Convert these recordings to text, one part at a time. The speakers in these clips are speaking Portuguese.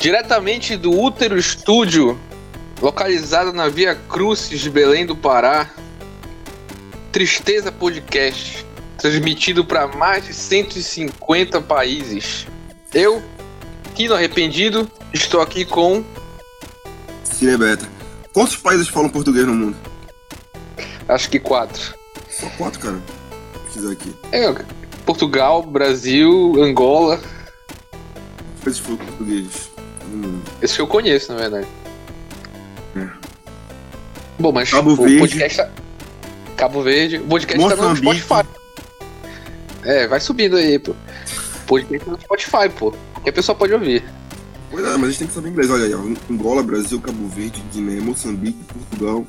Diretamente do Útero Estúdio, localizado na Via Crucis de Belém do Pará, Tristeza Podcast, transmitido para mais de 150 países. Eu, Kino Arrependido, estou aqui com. Cinebeta. Quantos países falam português no mundo? Acho que quatro. Só quatro, cara. Pesquisar aqui. É, Portugal, Brasil, Angola. Países falam português. Hum. Esses que eu conheço, na verdade. É. Bom, mas Cabo o Verde. podcast tá... Cabo Verde. O podcast tá no Moçambique. Spotify. É, vai subindo aí, pô. O podcast tá no Spotify, pô. Qualquer pessoa pode ouvir. Pois é, mas a gente tem que saber inglês. Olha aí, ó. Angola, Brasil, Cabo Verde, Guiné, Moçambique, Portugal,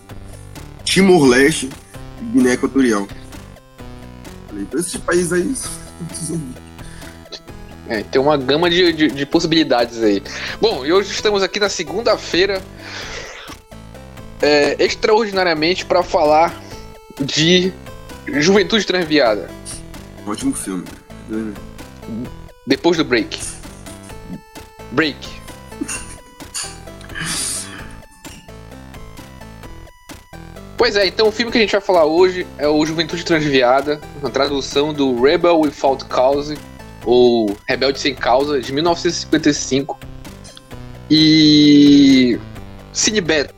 Timor-Leste e Guiné Equatorial. Falei, esses países aí. É, tem uma gama de, de, de possibilidades aí. Bom, e hoje estamos aqui na segunda-feira, é, extraordinariamente para falar de Juventude Transviada. Ótimo filme. Depois do break. Break. Pois é, então o filme que a gente vai falar hoje é o Juventude Transviada, uma tradução do Rebel Without Cause, ou Rebelde Sem Causa, de 1955. E. Cinebeto,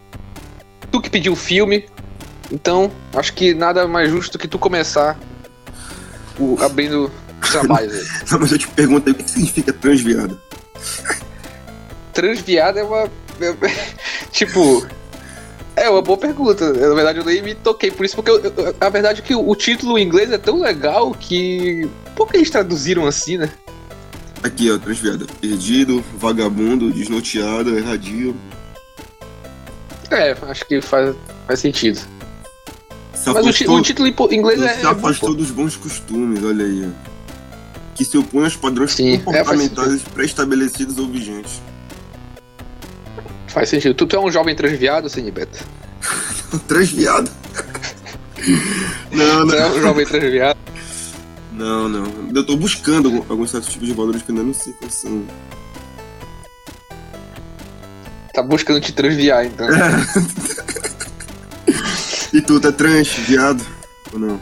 tu que pediu o filme, então acho que nada mais justo que tu começar o, abrindo aí. Não, mas eu te pergunto aí, o que significa transviado? Transviada é uma. tipo. É uma boa pergunta. Na verdade, eu nem me toquei por isso, porque eu- eu- a verdade é que o, o título em inglês é tão legal que. Por que eles traduziram assim, né? Aqui, ó, transviado. Perdido, vagabundo, desnorteado, erradio. É, acho que faz, faz sentido. Se Mas o, o título em inglês é. se afastou dos bons costumes, olha aí. ó. Que se opõe aos padrões Sim, é, comportamentais pré-estabelecidos ou vigentes. Faz sentido. Tu, tu é um jovem transviado, Sinibeto? Transviado? não, Tu é não. um jovem transviado? Não, não. Eu tô buscando algum- alguns certos tipos de valores que eu ainda não sei quais são. Tá buscando te transviar, então. E tu, tá trans, viado? Ou não?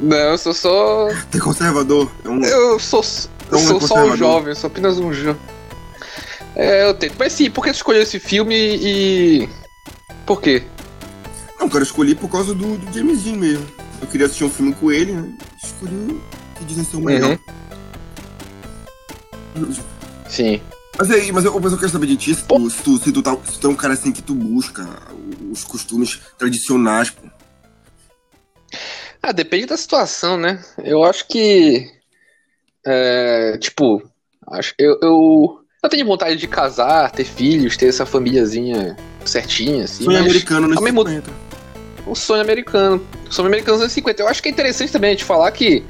Não, eu sou só. Tá conservador? É um... Eu sou, eu é sou só um jovem, eu sou apenas um jovem. É, eu tento. Mas sim, por que tu escolheu esse filme e. Por quê? Não, cara, eu escolhi por causa do, do James Dean mesmo. Eu queria assistir um filme com ele, né? Escolhi que dizem ser o melhor. Sim. Mas aí, mas eu, mas eu quero saber de ti, se tu, se tu, se tu, tá, se tu é um cara assim que tu busca os costumes tradicionais, pô. Ah, depende da situação, né? Eu acho que. É, tipo, acho, eu, eu, eu tenho vontade de casar, ter filhos, ter essa famíliazinha certinha, assim. Sonho americano nos mesmo 50. um sonho americano. Um sonho americano dos anos 50. Eu acho que é interessante também a gente falar que.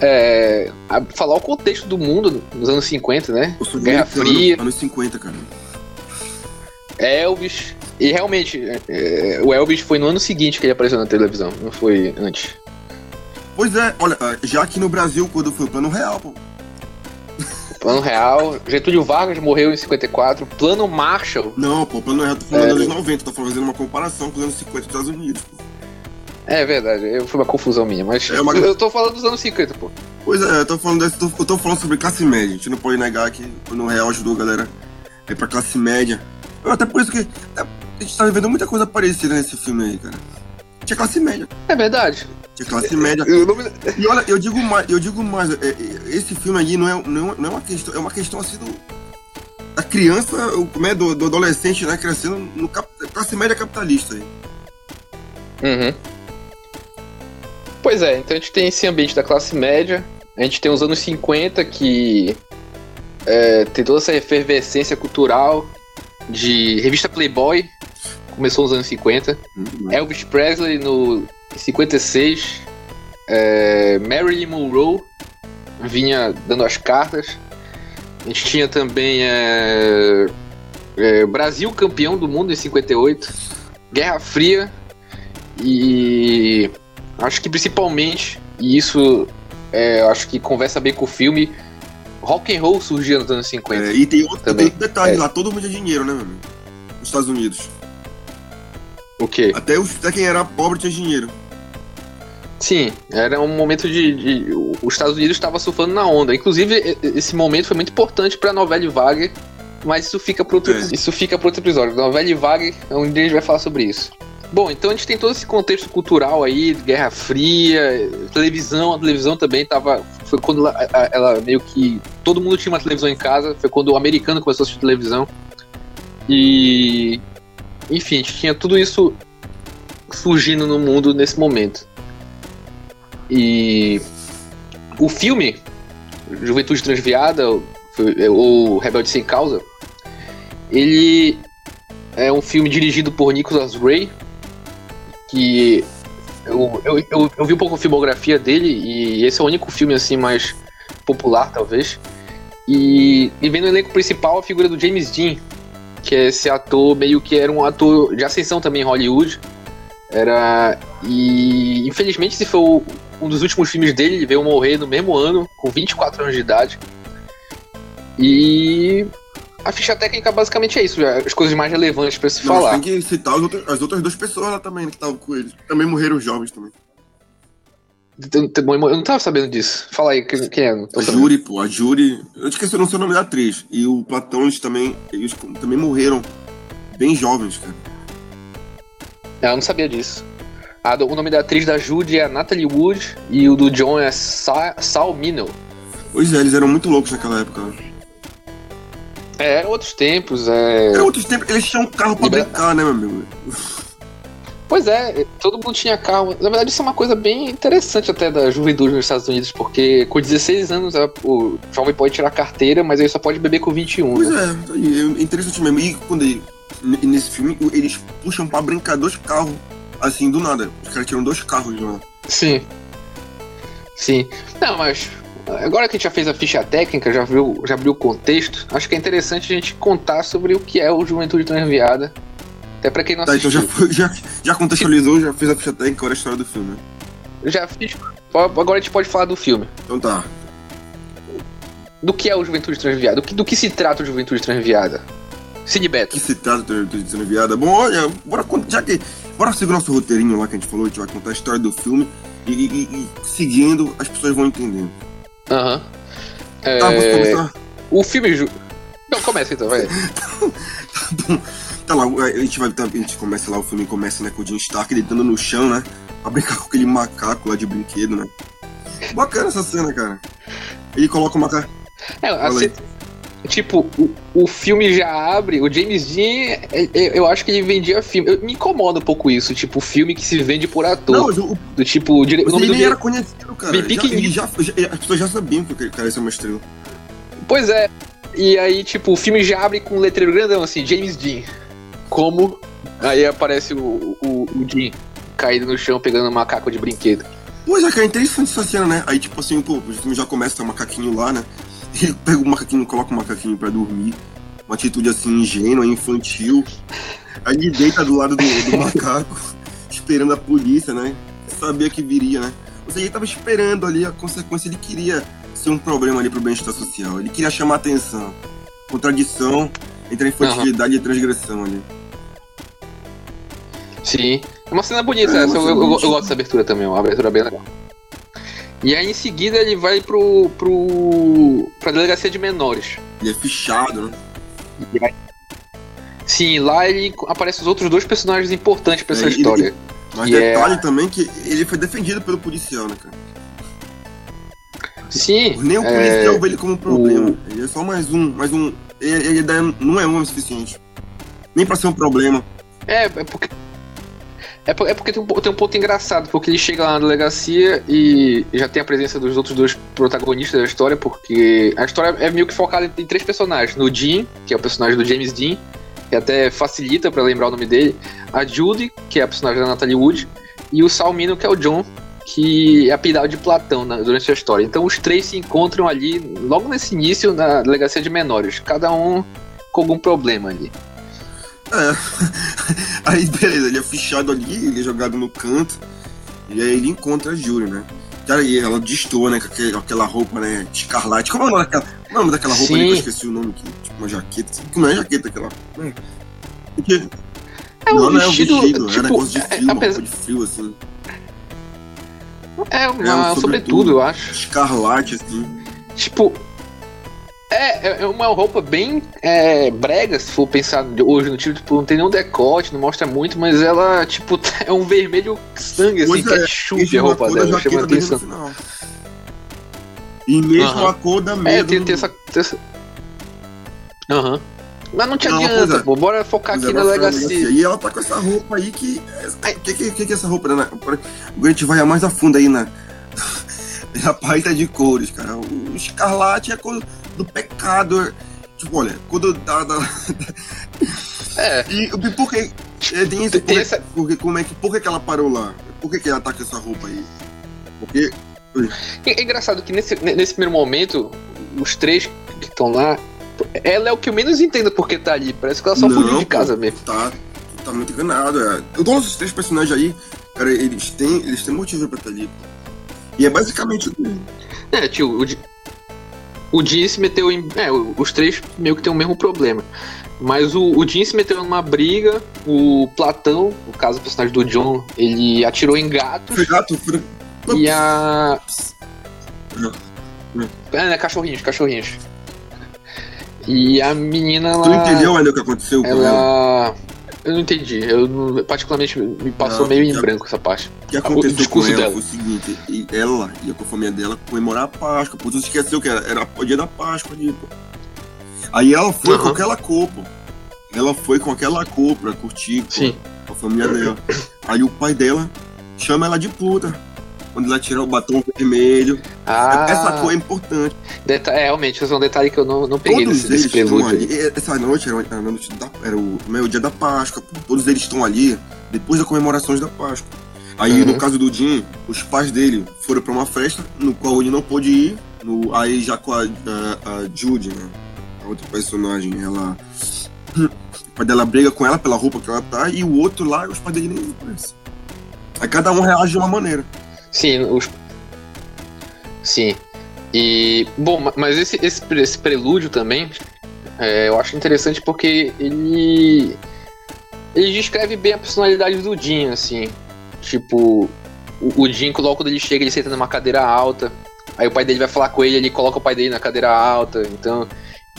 É, a- falar o contexto do mundo nos anos 50, né? Sou Guerra Fria. Anos 50, cara. Elvis. E realmente, é, o Elvis foi no ano seguinte que ele apareceu na televisão, não foi antes. Pois é, olha, já aqui no Brasil, quando foi o plano real, pô. Plano Real, Getúlio Vargas morreu em 54, Plano Marshall. Não, pô, plano real, tô falando É. dos anos 90, tô fazendo uma comparação com os anos 50 dos Estados Unidos, pô. É verdade, eu- foi uma confusão minha, mas É uma- eu tô falando dos anos 50, pô. Pois é, eu tô falando desse, tô- eu tô falando sobre classe média. A gente não pode negar que o plano real ajudou a galera a ir pra classe média. Até por isso que a gente tá vivendo muita coisa parecida nesse filme aí, cara. Tinha classe média, É verdade. Tinha classe média. Eu não me- E olha, eu digo mais, eu digo mais, é, é, esse filme aí não é, não, é- é uma questão, é uma questão assim do. Da criança, o- como é, do, do adolescente, né, crescendo no cap, classe média capitalista aí. Uhum. Pois é, então a gente tem esse ambiente da classe média, a gente tem os anos 50 que é, tem toda essa efervescência cultural de revista Playboy, começou nos anos 50, Elvis Presley no em 56, é, Marilyn Monroe vinha dando as cartas, a gente tinha também é, é, Brasil campeão do mundo em 58, Guerra Fria e acho que principalmente, e isso é, acho que conversa bem com o filme, rock and roll surgia nos anos 50. É, e tem outro, Também. tem outro detalhe É. lá, todo mundo tinha dinheiro, né, meu amigo? Nos Estados Unidos. O quê? Até, os, até quem era pobre tinha dinheiro. Sim, era um momento de. de- os Estados Unidos estava surfando na onda. Inclusive, esse momento foi muito importante pra novela Wagner, mas isso fica para outro, É. isso fica pra outro episódio. Novela Wagner, um dia a gente vai falar sobre isso. Bom, então a gente tem todo esse contexto cultural aí, Guerra Fria, televisão, a televisão também tava. Foi quando ela, a- ela meio que. Todo mundo tinha uma televisão em casa, foi quando o americano começou a assistir televisão. E. Enfim, tinha tudo isso surgindo no mundo nesse momento. E o filme Juventude Transviada foi- ou Rebelde Sem Causa, ele é um filme dirigido por Nicholas Ray, que eu, eu, eu, eu vi um pouco a filmografia dele e esse é o único filme assim mais popular talvez. E, e vem no elenco principal a figura do James Dean, que esse ator meio que era um ator de ascensão também em Hollywood. Era. E infelizmente esse foi o- um dos últimos filmes dele, ele veio morrer no mesmo ano, com 24 anos de idade. E a ficha técnica basicamente é isso, as coisas mais relevantes pra se Não, falar. tem que citar as outras, as outras duas pessoas lá também, né, que estavam com eles. Também morreram jovens também. Eu eu não tava sabendo disso. Fala aí, quem, quem é? A. Júri, pô, a Júri. Eu esqueci não sei o nome da atriz. E o Platão, eles também. Eles também morreram bem jovens, cara. Ah, Eu não sabia disso. Ah, do- o nome da atriz da Judy é Natalie Wood e o do John é Sa Sal. Pois é, eles eram muito loucos naquela época. né? É, eram outros tempos, é. Era outros tempos, eles tinham um carro pra Libera- brincar, né, meu amigo? Pois é, todo mundo tinha carro. Na verdade, isso é uma coisa bem interessante até da juventude nos Estados Unidos, porque com 16 anos o jovem pode tirar carteira, mas ele só pode beber com 21. Pois né? é, é interessante mesmo. E quando ele, nesse filme, eles puxam pra brincar dois carros, assim, do nada. Os caras tiram dois carros lá. Sim. Sim. Não, mas agora que a gente já fez a ficha técnica, já viu, já abriu o contexto, acho que é interessante a gente contar sobre o que é o Juventude Transviada. Até pra quem não Tá, então assistiu. já, foi- já, já contextualizou, já fez a ficha técnica, agora a história do filme. Já fiz. Agora a gente pode falar do filme. Então tá. Do que é o Juventude Transviada? Do que, do que se trata o Juventude Transviada? Cine Beto. que se trata de dizendo viada. Bom, olha, bora já que. Bora seguir o nosso roteirinho lá que a gente falou, a gente vai contar a história do filme e, e- e- seguindo as pessoas vão entendendo. Aham. É, Tá, posso começar? O filme. Ju... Não, começa então, vai. Bom, tá lá, a gente vai. A gente começa lá, o filme começa né, com o Jim Stark deitando no chão, né? Pra brincar com aquele macaco lá de brinquedo, né? Bacana essa cena, cara. Ele coloca o macaco. É, assim, tipo, o, o filme já abre, o James Dean, é- é- eu acho que ele vendia filme. Eu- me incomoda um pouco isso, tipo, filme que se vende por ator. Não, o, do tipo, o, dire... mas ele do era conhecido, cara. Já, ele já, já- as pessoas já sabiam que o cara ia ser uma estrela. Pois é. E aí, tipo, o filme já abre com um letreiro grandão, assim, James Dean. Como? Aí aparece o, o, o Dean caído no chão pegando um macaco de brinquedo. Pois é, cara, é interessante essa cena, né? Aí, tipo assim, pô, o filme já começa, um macaquinho lá, né? Ele pega o macaquinho, coloca o macaquinho pra dormir. Uma atitude assim, ingênua, infantil. Aí ele deita do lado do, do macaco, esperando a polícia, né? Sabia que viria, né? Ou seja, ele tava esperando ali a consequência, ele queria ser um problema ali pro bem-estar social. Ele queria chamar atenção. Contradição entre a infantilidade e a transgressão ali. Sim. É uma cena bonita, É, essa, eu, eu- eu gosto dessa abertura também, é uma abertura bem legal. E aí em seguida ele vai pro. pro. pra delegacia de menores. Ele é fichado, né? Sim, lá ele aparece os outros dois personagens importantes pra essa É, ele- história. Mas E é- detalhe também que ele foi defendido pelo policial, né, cara? Sim. Nem o é, policial vê ele como um problema. o- Ele é só mais um, mais um. Ele, ele dá- não é um o suficiente. Nem pra ser um problema. É, é porque. É, é porque tem um, tem um ponto engraçado, porque ele chega lá na delegacia e já tem a presença dos outros dois protagonistas da história, porque a história é meio que focada em três personagens. No Dean, que é o personagem do James Dean, que até facilita pra lembrar o nome dele, a Judy, que é a personagem da Natalie Wood, e o Salmino, que é o John, que é apelidado de Platão durante a história. Então os três se encontram ali, logo nesse início, na delegacia de menores, cada um com algum problema ali. É. Aí, beleza, ele é fichado ali, ele é jogado no canto. E aí ele encontra a Júlia, né? Cara, e ela destoa, né? Com aquela roupa, né? Escarlate. Como é o nome daquela, é o nome daquela roupa ali que eu esqueci o nome? Que, tipo, uma jaqueta. assim, Que não é jaqueta aquela. né? Porque, É não, um não é um vestido, vestido, é tipo, negócio de é- frio, uma apesar- roupa de frio, assim. é uma É um sobretudo, sobretudo. eu acho. Escarlate, assim. Tipo. É, é- é uma roupa bem é, brega, se for pensar hoje no tipo, tipo, não tem nenhum decote, não mostra muito, mas ela, tipo, é um vermelho sangue, assim, Pois é, ketchup Isso a é uma roupa dela, chama atenção. E mesmo Aham. a cor da É, meia tem, tem essa. Aham. Mas não te Não, adianta, é. pô, bora focar Pois aqui é, na delegacia. E ela tá com essa roupa aí que. O que, que, que, que é essa roupa, né? A gente vai mais a fundo aí na. na paleta de cores, cara. O escarlate é a cor do pecado. Tipo, olha, quando dá. dá É, e e por que. é, Tem isso, por que, essa- por que- como é que, por que, que ela parou lá? Por que, que ela tá com essa roupa aí? Porque. é, é engraçado que nesse, nesse primeiro momento, os três que estão lá, ela é o que eu menos entendo porque tá ali. Parece que ela só Não, fugiu de casa mesmo. Tá, tá muito enganado. É. Todos os três personagens aí, cara, eles têm, eles têm motivo pra estar ali. E é basicamente. É, tio, o, o Jin se meteu em. É, os três meio que tem o mesmo problema. Mas o, o Jin se meteu numa briga, o Platão, no caso o personagem do John, ele atirou em gatos gato, e a. É, né, cachorrinhos, cachorrinhos. E a menina, ela. Tu entendeu ainda o que aconteceu com ela? Ela. Eu não entendi. Eu não- particularmente me passou Não, meio em branco essa parte. O que aconteceu com discurso ela dela. foi o seguinte: e ela ia com a família dela comemorar a Páscoa. Pô, tu esqueceu que era, era o dia da Páscoa ali, pô. Aí ela foi com Aham. aquela cor, pô. Ela foi com aquela cor pra curtir pô, Sim. com a família dela. Aí o pai dela chama ela de puta. Quando ela tira o batom vermelho. Ah, Essa cor é importante. deta- é, realmente, esse é um detalhe que eu não, não peguei Todos nesse, eles estão ali. Essa noite era, era, noite da- era o, meio dia da Páscoa. Todos eles estão ali depois das comemorações da Páscoa. Aí, Uhum. no caso do Jim, os pais dele foram pra uma festa no qual ele não pôde ir. No, aí já com a, a, a Judy, né? A outra personagem, ela. O pai dela briga com ela pela roupa que ela tá, e o outro lá, os pais dele nem conhecem. Aí cada um reage de uma maneira. Sim, os. Sim. E. Bom, ma- mas esse, esse, esse prelúdio também é, eu acho interessante porque ele. Ele descreve bem a personalidade do Jim, assim. Tipo, o, o Jim, logo quando ele chega, ele senta numa cadeira alta. Aí o pai dele vai falar com ele, ele coloca o pai dele na cadeira alta. Então.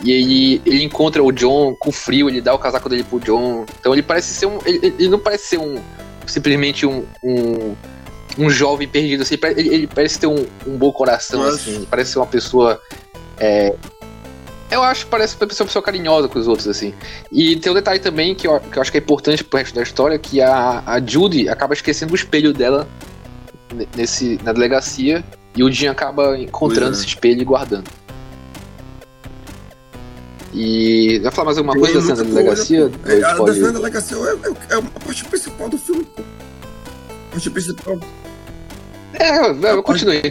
E ele, ele encontra o John com frio, ele dá o casaco dele pro John. Então ele parece ser um. Ele, ele não parece ser um. Simplesmente um, um um jovem perdido, assim, ele, ele parece ter um, um bom coração, assim, parece ser uma pessoa. é, eu acho que parece ser uma pessoa, carinhosa com os outros, assim. E tem um detalhe também que eu, que eu acho que é importante pro resto da história, que a, a Judy acaba esquecendo o espelho dela ne- nesse, na delegacia, e o Jim acaba encontrando Pois é. esse espelho e guardando. E. Vai falar mais alguma coisa da cena da delegacia? É, a pode- defesa da delegacia é, é, é a parte principal do filme, pô. A parte principal. É, vai, continue.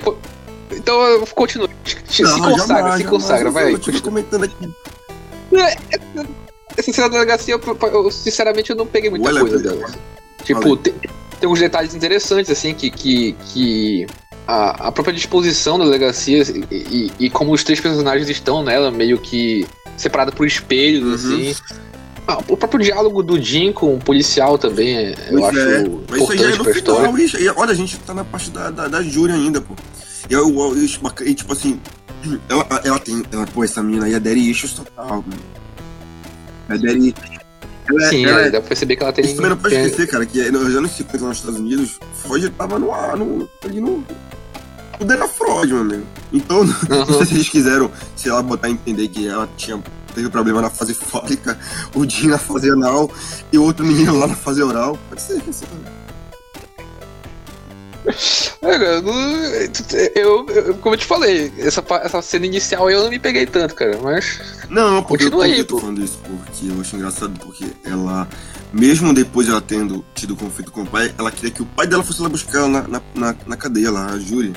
Então eu continuo. Se Não, consagra, jamais, se consagra, Eu- vai. Eu tive comentando aqui. Essa cena da delegacia, eu, eu, sinceramente, eu não peguei muita Olha, coisa dela. Tipo, tem, tem uns detalhes interessantes, assim, que, que, que a, a própria disposição da delegacia e, e, e como os três personagens estão nela, meio que separada por espelhos, Uhum. assim. Ah, o próprio diálogo do Jim com o policial também, é- eu Pois acho é, Mas isso aí já é importante no pra final, isso. Olha, a gente tá na parte da, da, da Júri ainda, pô. E, eu, eu, eu- e, tipo assim, ela, ela tem. Ela, pô, essa menina aí é Daddy Issues total, mano. É Daddy. Ela, é- Sim, ela, é, dá pra perceber que ela tem. Isso também não pode tem- esquecer, cara, que nos anos 50 lá nos Estados Unidos, Freud tava no ar, no, ali no. Tudo era Freud, meu amigo. Então, não Aham. sei se eles quiseram, sei lá, botar a entender que ela tinha, teve problema na fase fólica, o Jim na fase anal e o outro menino lá na fase oral. Pode ser, pode ser. Cara, eu, eu, como eu te falei, essa, essa cena inicial eu não me peguei tanto, cara, mas. Não, porque Continua eu, aí, eu tô falando isso porque eu acho engraçado, porque ela, mesmo depois de ela tendo tido conflito com o pai, ela queria que o pai dela fosse lá buscar ela na, na, na, na cadeia lá, a Júlia.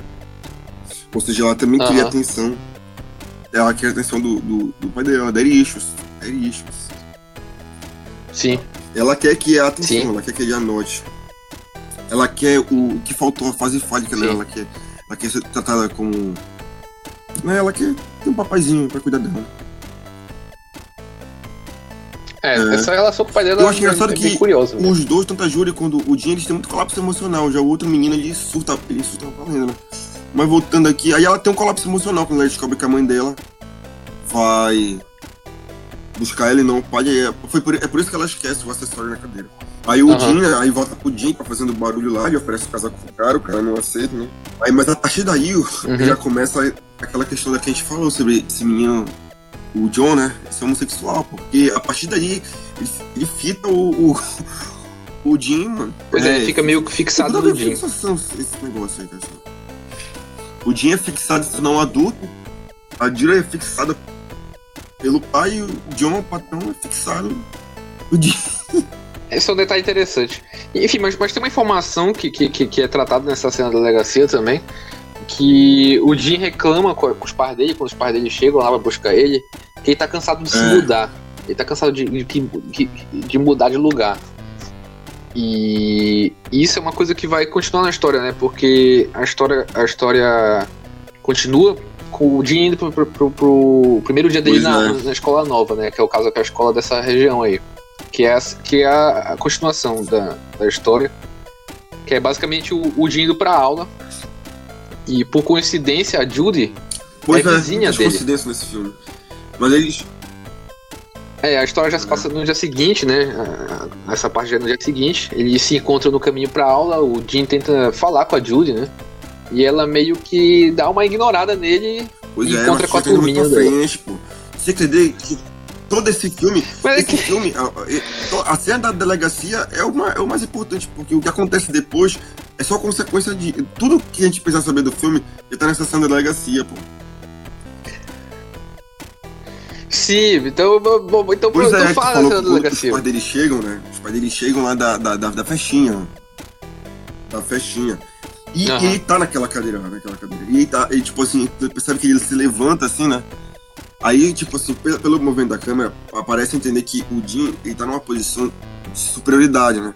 Ou seja, ela também queria atenção. Ela queria a atenção do, do, do pai dela, Issues. Daddy Issues. Sim. Ela quer que a atenção, Sim. ela quer que ele anote. Ela quer o, o que faltou a fase fálica nela, ela quer, ela quer ser tratada como. Né, ela quer ter um papaizinho pra cuidar dela. É, é, essa relação com o pai dela eu acho engraçado é, que bem curiosa. né? os dois, tanto a Júlia quanto o Jim, eles têm muito colapso emocional. Já o outro menino, ele surta, ele surta valendo, né? Mas voltando aqui, aí ela tem um colapso emocional quando ela descobre que a mãe dela vai buscar ele não pode. É, foi por, é por isso que ela esquece o acessório na cadeira. Aí o Aham. Jim, né, aí volta pro Jim, tá fazendo barulho lá, ele oferece casar com o cara, o cara não aceita, né? Aí, mas a partir daí o- Uhum. já começa aquela questão da que a gente falou sobre esse menino, o John, né? Esse homossexual, porque a partir daí ele, ele fita o, o, o Jim, mano. Pois é, fica meio que fixado no Jim. fixação esse negócio aí, cara. O Jim é fixado se não adulto, a Dira é fixada pelo pai e o John, o patrão, é fixado no Jim. Esse é um detalhe interessante. Enfim, mas, mas tem uma informação que, que, que, é tratada nessa cena da delegacia também. Que o Jim reclama com, com os pais dele, quando os pais dele chegam lá pra buscar ele, que ele tá cansado de se É. mudar. Ele tá cansado de, de, de, de mudar de lugar. E isso é uma coisa que vai continuar na história, né? Porque a história, a história continua com o Jim indo pro, pro, pro- pro primeiro dia dele na, é. na escola nova, né? Que é o caso que é a escola dessa região aí. Que é a, que é a, a continuação da, da história. Que é basicamente o, o Jim indo pra aula. E por coincidência, a Judy. Pois É é, vizinha dele. coincidências nesse filme. Mas eles. É, a história já se É. passa no dia seguinte, né? Essa parte já é no dia seguinte. Eles se encontram no caminho pra aula. O Jim tenta falar com a Judy, né? E ela meio que dá uma ignorada nele. Pois E é, encontra com a turminha frente, pô. Você entender que todo esse filme. Mas é esse que. filme, a, a- cena da delegacia é o, ma- é o mais importante, porque o que acontece depois é só consequência de. Tudo que a gente precisa saber do filme já tá nessa cena da delegacia, pô. Sim, então, bom, então, Pois então é, fala falou os pais deles chegam, né? Os pais deles chegam lá da, da, da, da festinha. Da festinha. E Aham. ele tá naquela cadeira, naquela cadeira. E ele tá, tipo assim, percebe que ele se levanta assim, né? Aí, tipo assim, pelo, pelo movimento da câmera, aparece entender que o Jim, ele tá numa posição de superioridade, né?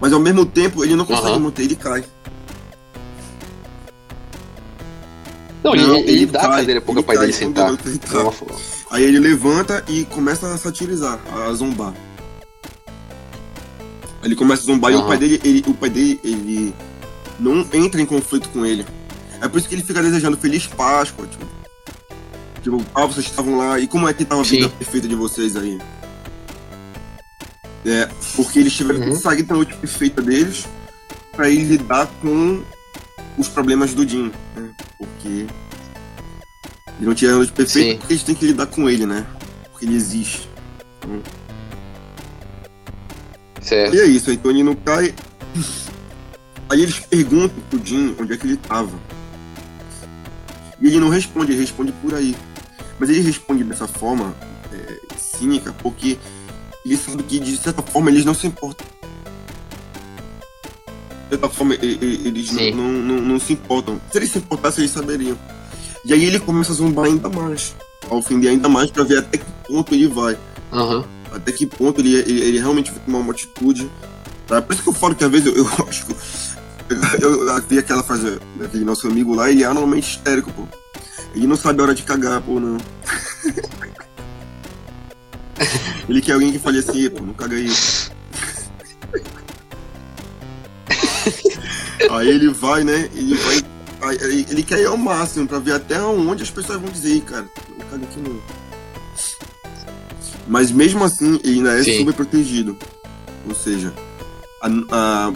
Mas ao mesmo tempo, ele não consegue Aham. manter, ele cai. Não, ele, Não, ele, dá a cai, cadeira pro ele pai dele sentar. ele Aí ele levanta e começa a satirizar, a zombar. Ele começa a zombar e o pai dele, ele, o pai dele, ele não entra em conflito com ele. É por isso que ele fica desejando feliz Páscoa, tipo. Tipo, ah, vocês estavam lá, e como é que tava a vida Sim. perfeita de vocês aí? É, porque eles tiveram Uhum. que sair da noite perfeita deles pra ele lidar com os problemas do Jim, né? Porque ele não tinha a noite perfeita Sim. porque eles têm que lidar com ele, né? Porque ele existe. Certo. E é isso, então ele não cai. Aí eles perguntam pro Jim onde é que ele tava. E ele não responde, ele responde por aí. Mas ele responde dessa forma é, cínica porque ele sabe que de certa forma eles não se importam. Certa forma, eles não, não, não, se importam. Se eles se importassem, eles saberiam. E aí ele começa a zombar ainda mais. A ofender ainda mais pra ver até que ponto ele vai Aham. até que ponto ele, ele, ele realmente vai tomar uma atitude. Tá? Por isso que eu falo que às vezes eu, eu acho que. Eu, eu vi aquela frase daquele nosso amigo lá, ele é anualmente histérico, pô. Ele não sabe a hora de cagar, pô, não. ele quer alguém que fale assim, pô, não caga aí. Aí ele vai, né? Ele vai. aí- Ele quer ir ao máximo pra ver até onde as pessoas vão dizer, "Ih, cara, não caga aqui não. Mas mesmo assim, ele ainda é Sim. super protegido. Ou seja, a, a-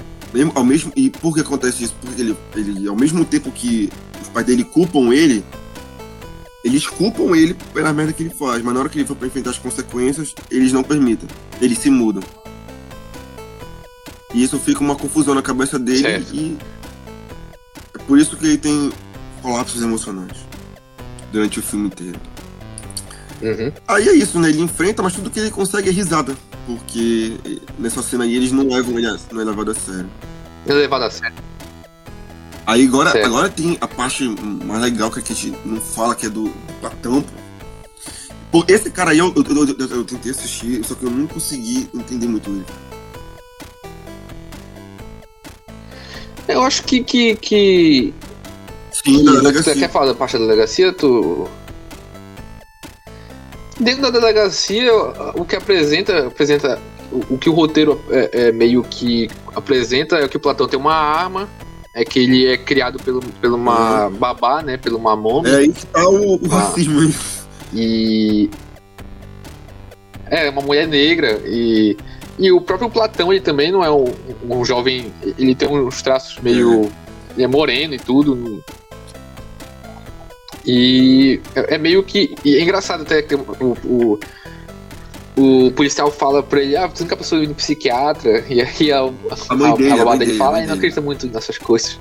ao mesmo, e por que acontece isso? Porque ele, ele, ao mesmo tempo que os pais dele culpam ele, eles culpam ele pela merda que ele faz, mas na hora que ele for pra enfrentar as consequências, eles não permitem. Eles se mudam. E isso fica uma confusão na cabeça dele Certo. e é por isso que ele tem colapsos emocionais durante o filme inteiro. Uhum. Aí é isso, né? Ele enfrenta, mas tudo que ele consegue é risada. Porque nessa cena aí eles não levam ele a, não é levado a sério. É levado a sério. Aí agora, Certo. agora tem a parte mais legal que a gente não fala, que é do, do Platão, pô. Pô, esse cara aí eu, eu, eu- eu- eu tentei assistir, só que eu não consegui entender muito ele. Eu acho que. que, que... Sim, da delegacia. Você quer falar da parte da delegacia? Tu. Dentro da delegacia, o que apresenta. apresenta o, o que o roteiro é, é meio que apresenta é que o Platão tem uma arma, é que ele é criado pelo, pelo uma babá, né? Pelo uma. É aí que tá o, o Ah. racismo. E. É, uma mulher negra. E. E o próprio Platão, ele também não é um, um jovem. Ele tem uns traços meio. Ele é moreno e tudo. E é é meio que. E é engraçado até que o, o, o policial fala pra ele: Ah, você nunca passou em psiquiatra? E aí a, A mãe a, dele, a a dele dele, fala: a "Ah, não dele." acredita muito nessas coisas.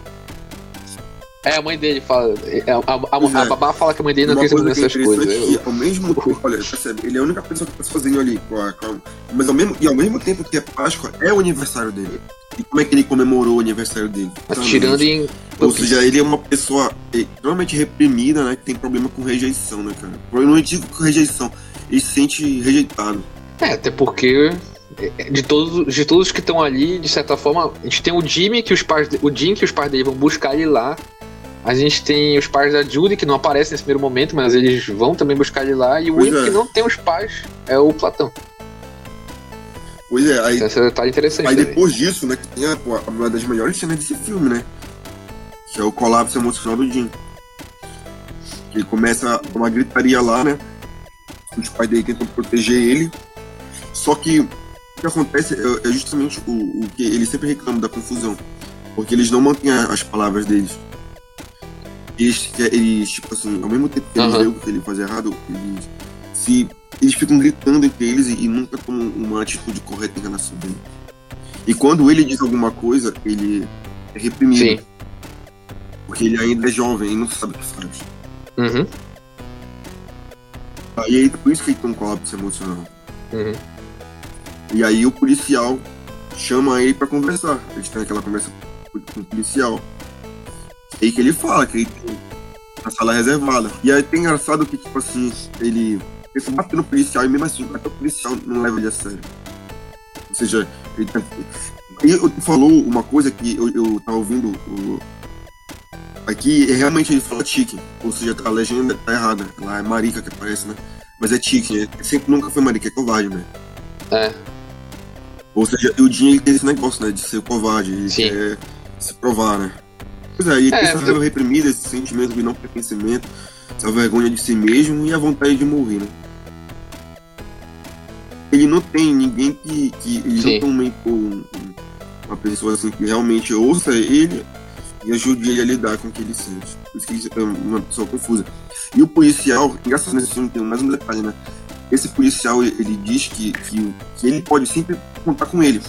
É, a mãe dele fala. A, a, a, Pois é. a babá fala que a mãe dele não coisa muito que é coisas. é que ao mesmo tempo, olha, percebe, ele é a única pessoa que tá sozinho ali, com a, com a- mas ao mesmo, e ao mesmo tempo que é Páscoa, é o aniversário dele. E como é que ele comemorou o aniversário dele? Atirando em. Ou seja, ele é uma pessoa extremamente reprimida, né? Que tem problema com rejeição, né, cara? Eu não digo com rejeição, ele se sente rejeitado. É, até porque é, de todos, de todos que estão ali, de certa forma, a gente tem o Jimmy, que os pais, o Jim que os pais dele vão buscar ele lá. A gente tem os pais da Judy, que não aparecem nesse primeiro momento, mas eles vão também buscar ele lá. E o Pois único é. que não tem os pais é o Platão. Pois é, aí, Então esse detalhe interessante aí também. depois disso, né, que tem a, uma das melhores cenas desse filme, né? Que é o colapso emocional do Jim. Que ele começa uma gritaria lá, né? Os pais dele tentam proteger ele. Só que o que acontece é, é justamente o, o que ele sempre reclama da confusão. Porque eles não mantêm as palavras deles. Eles, eles tipo assim, ao mesmo tempo que eles veem o que ele faz errado, eles se. Eles ficam gritando entre eles e, e nunca tomam uma atitude correta em relação dele. E quando ele diz alguma coisa, ele é reprimido. Sim. Porque ele ainda é jovem e não sabe o que faz. Uhum, Aí é por isso que ele tem um colapso emocional. uhum. E aí o policial chama ele pra conversar. Eles têm aquela conversa com o policial. E aí que ele fala que ele tem a sala reservada. E aí tem engraçado que, tipo assim, ele tenta bater no policial e mesmo assim, até o policial não leva ele a sério. Ou seja, ele tá... E eu- falou uma coisa que eu, eu tava ouvindo o... aqui, e realmente ele fala chicken. Ou seja, a legenda tá errada. Lá é marica que aparece, né? Mas é chicken, é, sempre nunca foi marica, é covarde, né? É, Ou seja, o Jim tem esse negócio, né? De ser covarde, Sim. se provar, né? Pois é, ele tem É, essa eu- raiva reprimida, esse sentimento de não pertencimento, essa vergonha de si mesmo e a vontade de morrer, né? Ele não tem ninguém que. que ele Sim. não tem um mentor, um- um- uma pessoa assim que realmente ouça ele e ajude ele a lidar com o que ele sente. Por isso que ele é uma pessoa confusa. E o policial, engraçado nesse filme tem mais um detalhe, né? Esse policial, ele ele diz que, que, que ele pode sempre contar com ele.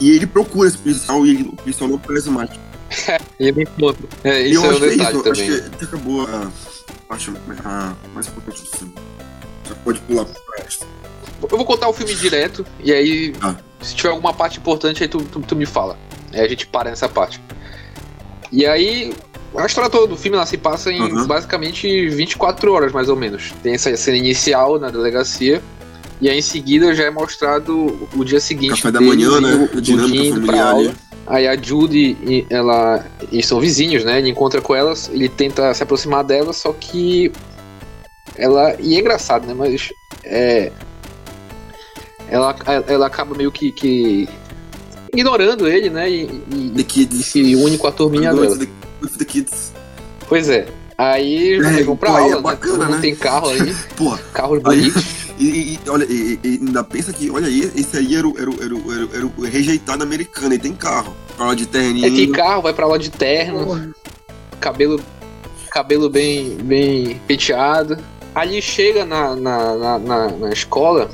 E ele procura esse policial e ele- o policial não aparece mais. ele é bem ponto. É, E isso eu é um acho é detalhe isso, acho também. que, que acabou a parte mais importante do filme. Já pode pular pra esta. Eu vou contar o filme direto, e aí, Ah. se tiver alguma parte importante, aí tu, tu, tu me fala. Aí a gente para nessa parte. E aí, a história toda do filme ela se passa em Uhum. basicamente 24 horas, mais ou menos. Tem essa cena inicial na delegacia, e aí em seguida já é mostrado o dia seguinte. Café da manhã, né? do dinâmica familiar. Aí a Judy, e- ela. Eles são vizinhos, né? Ele encontra com elas, ele tenta se aproximar dela, só que. Ela. E é engraçado, né? Mas. É. Ela, ela acaba meio que. que ignorando ele, né? E, e- The e Kids. se une com a turminha dela. the- with the Kids. Pois é. Aí É, vão pra pô, é aula, né? bacana, Todo mundo né? tem carro aí, Porra, carros Aí- bonitos. E, e- e olha, e, e ainda pensa que, olha aí, esse aí era o, era o, era o, era o, era o rejeitado americano, ele tem carro. Fala de terninho. Aí tem carro, vai pra aula de terno. cabelo cabelo bem bem penteado. Ali chega na, na, na, na- na escola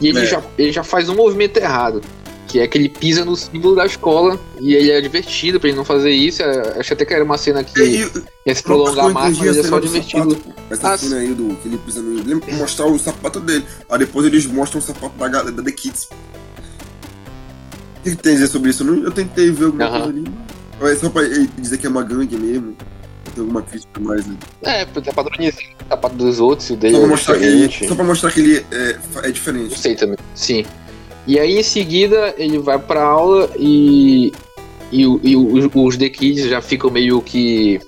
e ele, É. já, ele já faz um movimento errado. Que é que ele pisa no símbolo da escola e ele é divertido pra ele não fazer isso. É, Acho até que era uma cena que E- e- ia se prolongar eu mais, mas é só divertido. sapato. Essa Ah, cena aí do que ele pisa no. Lembra mostrar o sapato dele. Aí depois eles mostram o sapato da galera da The Kids. O que, que tem a dizer sobre isso? Eu, não- eu tentei ver alguma Aham. coisa ali. É só pra ele dizer que é uma gangue mesmo. Tem alguma crítica mais, né? É, tá padronizando o sapato dos outros e o dele Só pra é mostrar que ele, só pra mostrar que ele é, é diferente. sei também. Sim. E aí em seguida ele vai pra aula e e, e os, os The Kids já ficam meio que.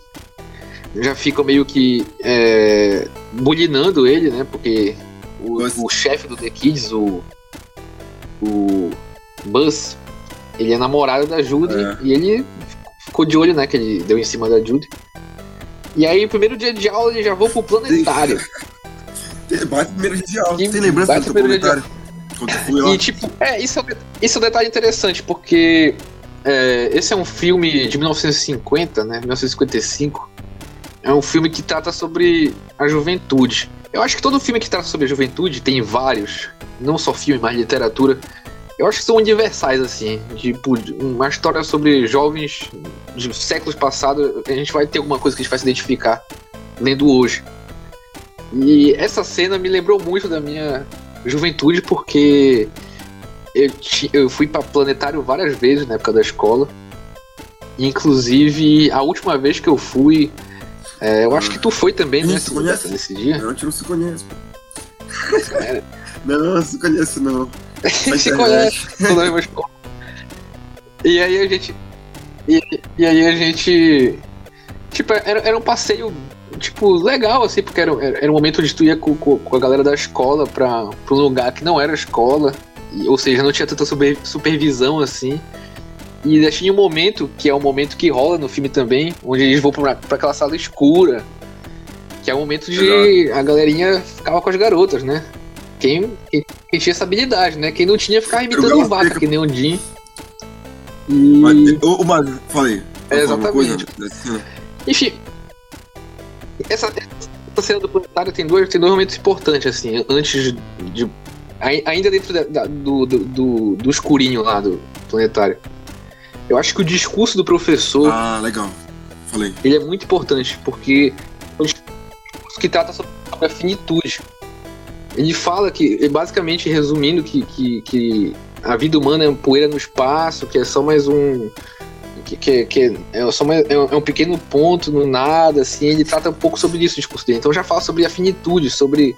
Já ficam meio que. É, bulinando ele, né? Porque o, o chefe do The Kids, o. O. Buzz, ele é namorado da Judy é. e ele ficou de olho, né? Que ele deu em cima da Judy. E aí, primeiro dia de aula, ele já vou pro planetário. Bate primeiro dia de aula. Tem lembrança do planetário? E tipo, é, isso é, isso é um detalhe interessante, porque é, esse é um filme de 1950, né? 1955. É um filme que trata sobre a juventude. Eu acho que todo filme que trata sobre a juventude, tem vários, não só filme, mas literatura, eu acho que são universais, assim. Tipo, uma história sobre jovens de séculos passados, a gente vai ter alguma coisa que a gente vai se identificar lendo hoje. E essa cena me lembrou muito da minha juventude, porque eu, eu fui para planetário várias vezes na época da escola. Inclusive, a última vez que eu fui, é, eu acho que tu foi também, né? Se conhece? Nesse dia. Não, a gente não se conhece. É. não, não se conhece não. se conhece, E aí a gente. E, e aí a gente. Tipo, era, era um passeio tipo, legal, assim, porque era, era um momento onde tu ia com, com, a galera da escola pra, pra um lugar que não era escola, e, ou seja, não tinha tanta super, supervisão assim. E tinha um momento, que é um momento que rola no filme também, onde eles vão pra, pra aquela sala escura, que é o momento de a galerinha ficava com as garotas, né? Quem, quem, quem tinha essa habilidade, né? Quem não tinha ficava imitando vaca, que nem um Jim. E... o, o falei. É, exatamente. Enfim, essa, essa cena do planetário tem dois, tem dois momentos importantes, assim, antes de. ainda dentro da, da, do, do, do, do escurinho lá do planetário. Eu acho que o discurso do professor. Ah, legal. Falei. Ele é muito importante, porque é um discurso que trata sobre a finitude. Ele fala que, basicamente resumindo, que, que, que a vida humana é poeira no espaço, que é só mais um que, que, que é, uma, é, é, um pequeno ponto no nada, assim, ele trata um pouco sobre isso o discurso dele. Então já fala sobre a finitude, sobre,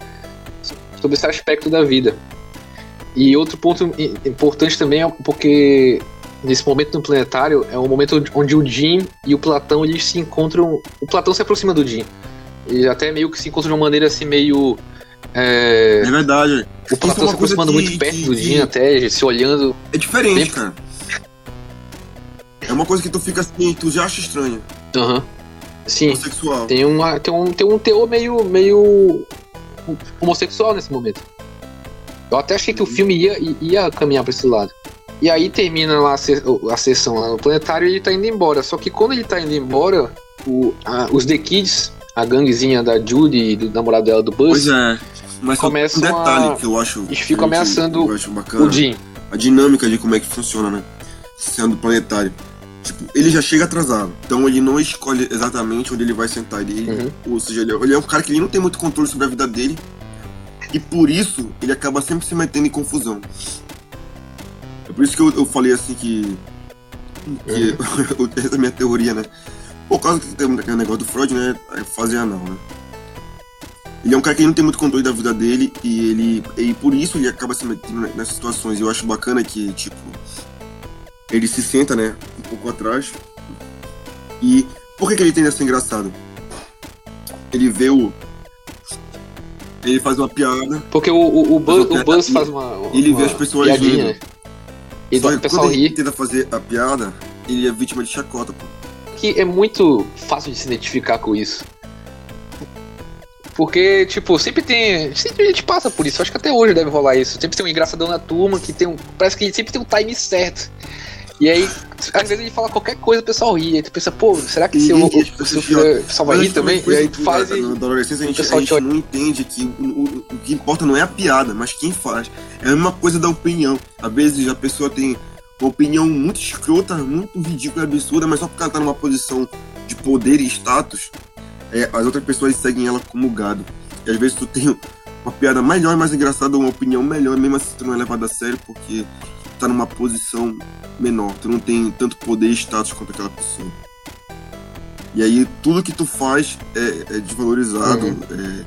sobre esse aspecto da vida. E outro ponto importante também é porque nesse momento no planetário é um momento onde o Jim e o Platão eles se encontram. O Platão se aproxima do Jim. E até meio que se encontram de uma maneira assim meio. É, é verdade. O Platão é se aproximando muito perto que, do Jim, até se olhando. É diferente, bem... cara. É uma coisa que tu fica assim, tu já acha estranho. Aham. Uhum. Sim. Homossexual. Tem, uma, tem, um, tem um teor meio, meio homossexual nesse momento. Eu até achei que o filme ia, ia caminhar pra esse lado. E aí termina lá a, a sessão lá no planetário e ele tá indo embora. Só que quando ele tá indo embora, o, a, os The Kids, a ganguezinha da Judy e do namorado dela do Buzz. Pois é. Mas começa um detalhe a... que eu acho. E fica ameaçando bacana, o Jim. A dinâmica de como é que funciona, né? Sendo planetário. Tipo, ele já chega atrasado. Então ele não escolhe exatamente onde ele vai sentar. Ele, uhum. Ou seja, ele, é, ele é um cara que ele não tem muito controle sobre a vida dele. E por isso ele acaba sempre se metendo em confusão. É por isso que eu, eu falei assim que. que uhum. essa é a minha teoria, né? Por causa que tem aquele negócio do Freud, né? É fazer anal, né? Ele é um cara que não tem muito controle da vida dele e ele. E por isso ele acaba se metendo nessas situações. Eu acho bacana que, tipo, ele se senta, né, um pouco atrás. E por que, que ele tende a ser engraçado? Ele vê o. Ele faz uma piada. Porque o, o, o, Buzz, o Buzz faz uma, uma. Ele vê as pessoas rindo. Né? E Só que o pessoal quando ele tenta fazer a piada, ele é vítima de chacota, pô. Que é muito fácil de se identificar com isso. Porque, tipo, sempre tem. Sempre a gente passa por isso. Acho que até hoje deve rolar isso. Sempre tem um engraçadão na turma que tem um. Parece que sempre tem um time certo. E aí, às vezes ele fala qualquer coisa, o pessoal ri. Aí tu pensa, pô, será que se eu, o seu filho, o pessoal vai rir também? E aí tu faz e. Na adolescência a gente, a gente não entende que o, o, o, que importa não é a piada, mas quem faz. É a mesma coisa da opinião. Às vezes a pessoa tem uma opinião muito escrota, muito ridícula, absurda, mas só porque ela tá numa posição de poder e status, é, as outras pessoas seguem ela como gado. E às vezes tu tem uma piada melhor, mais engraçada, uma opinião melhor, mesmo assim tu não é levado a sério, porque tá numa posição menor, tu não tem tanto poder e status quanto aquela pessoa. E aí tudo que tu faz é, é desvalorizado, uhum. é,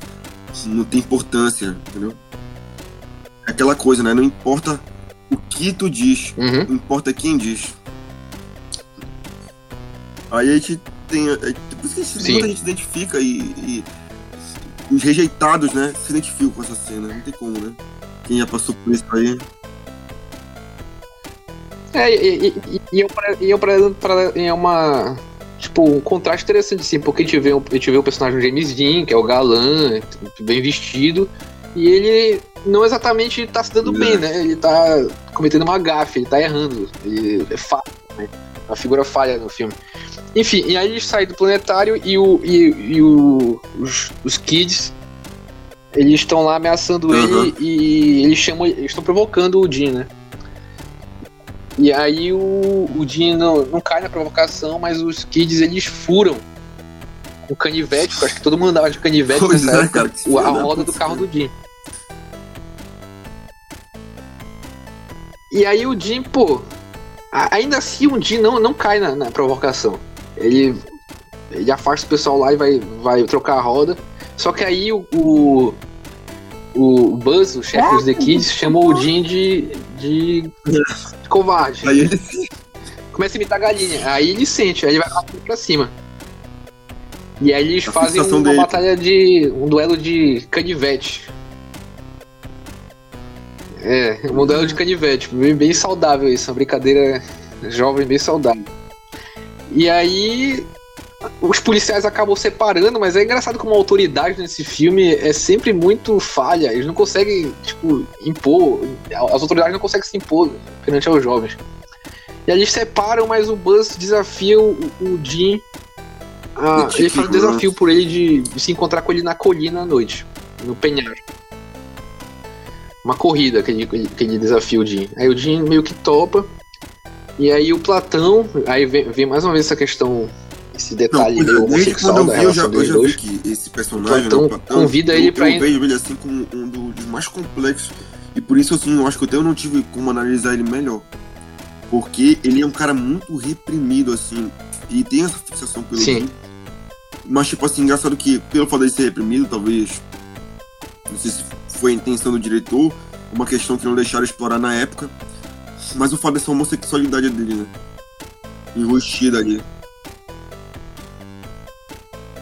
não tem importância, entendeu? É aquela coisa, né? Não importa o que tu diz, uhum. importa quem diz. Aí a gente tem. É, por isso que a gente, muita gente identifica e, e, Os rejeitados, né? Se identificam com essa cena. Não tem como, né? Quem já passou por isso aí. É, e, e, e, eu, eu pra, pra, é uma. Tipo, um contraste interessante, assim, porque a gente vê, a gente vê o personagem James Dean, que é o galã, bem vestido, e ele não exatamente tá se dando bem, né? Ele tá cometendo uma gafe, ele tá errando. Ele é falha, né? Uma figura falha no filme. Enfim, e aí ele sai do planetário e, o, e, e o, os, os kids eles estão lá ameaçando uhum. ele e eles chamam. Eles estão provocando o Dean, né? E aí o, o Dean não, não cai na provocação, mas os kids eles furam o canivete, acho que todo mundo andava de canivete pois nessa é, época, cara, a roda do carro do Dean. E aí o Jim, pô, ainda assim o Jim não, não cai na, na, provocação. Ele, ele afasta o pessoal lá e vai, vai trocar a roda. Só que aí o, o, o Buzz, o chefe dos The Kids, chamou o Jim de, de, de covarde. Aí ele começa a imitar a galinha. Aí ele sente, aí ele vai pra cima. E aí eles a fazem uma dele. batalha de. um duelo de canivete. É, um modelo de canivete, bem, bem saudável isso, uma brincadeira jovem bem saudável. E aí os policiais acabam separando, mas é engraçado como a autoridade nesse filme é sempre muito falha. Eles não conseguem, tipo, impor. As autoridades não conseguem se impor perante aos jovens. E eles separam, mas o Buzz desafia o, o Jim. A, ele faz um desafio por ele de, se encontrar com ele na colina à noite, no penhasco uma corrida, aquele, aquele desafio de. Aí o Jim meio que topa. E aí o Platão, aí vem, vem mais uma vez essa questão, esse detalhe não, homossexual da relação eu já, eu já vi que esse personagem, né, Platão convida eu, ele pra eu vejo ele assim como um dos mais complexos. E por isso, assim, eu acho que até eu não tive como analisar ele melhor. Porque ele é um cara muito reprimido, assim, e tem essa fixação pelo Sim. Jim. Mas, tipo assim, engraçado que, pelo fato de ser reprimido, talvez. Não sei se foi a intenção do diretor, uma questão que não deixaram explorar na época. Mas o fato dessa homossexualidade dele, né? Enrustida ali.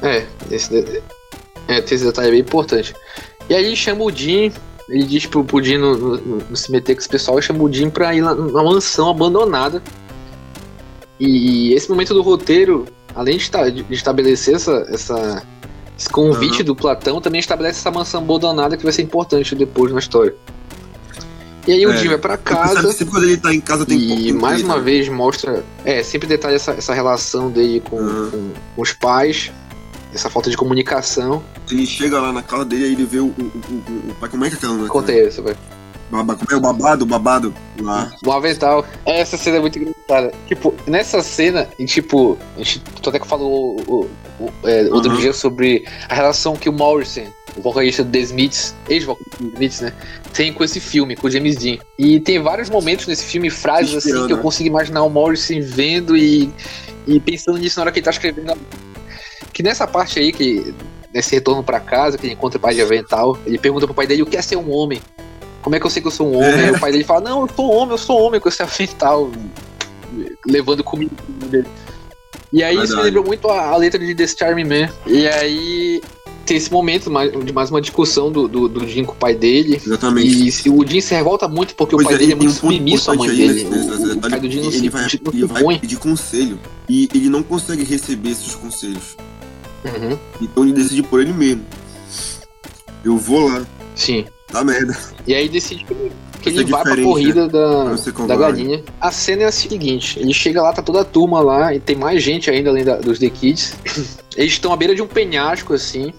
É, esse, é, esse detalhe é bem importante. E aí chama o Jim, ele diz pro, pro Jim não, não, se meter com esse pessoal, chama o Jim pra ir na, na mansão abandonada. E esse momento do roteiro, além de, de estabelecer essa, essa esse convite uhum. do Platão também estabelece essa mansão abandonada que vai ser importante depois na história. E aí é, o Jim vai pra casa. Sempre quando ele tá em casa tem E mais uma vez mostra. É, sempre detalha essa, essa relação dele com, uhum. com, com, os pais, essa falta de comunicação. Ele chega lá na casa dele e ele vê o, o, o, o pai. Como é que é aquela? Conta isso, velho. Como é o babado, o babado lá. O avental. Essa cena é muito engraçada. Tipo, nessa cena, e tipo, a gente até que falou o, o, é, outro uhum. dia sobre a relação que o Morrison, o vocalista do The Smiths, ex-vocalista do The Smiths, né, tem com esse filme, com o James Dean. E tem vários momentos nesse filme, frases assim, que eu consigo imaginar o Morrison vendo e, e pensando nisso na hora que ele tá escrevendo. Que nessa parte aí, que nesse retorno para casa, que ele encontra o pai de avental, ele pergunta pro pai dele o que é ser um homem. Como é que eu sei que eu sou um homem? É. o pai dele fala, não, eu sou homem, eu sou homem com esse avental, levando comida dele. E aí Verdade. isso me lembrou muito a, a, letra de The Charming Man. E aí tem esse momento de mais uma discussão do, do, do Jim com o pai dele. Exatamente. E se, o Jim se revolta muito porque pois o pai é, dele é muito um submisso à mãe dele. Nesse, nesse, o, o pai do Jim não ele se, vai, não ele vai pedir conselho e ele não consegue receber esses conselhos. Uhum. Então ele decide por ele mesmo. Eu vou lá. Sim. Dá merda. E aí decide que, ele é vai pra corrida né? da, da galinha. A cena é a seguinte: ele chega lá, tá toda a turma lá, e tem mais gente ainda além da, dos The Kids. Eles estão à beira de um penhasco, assim.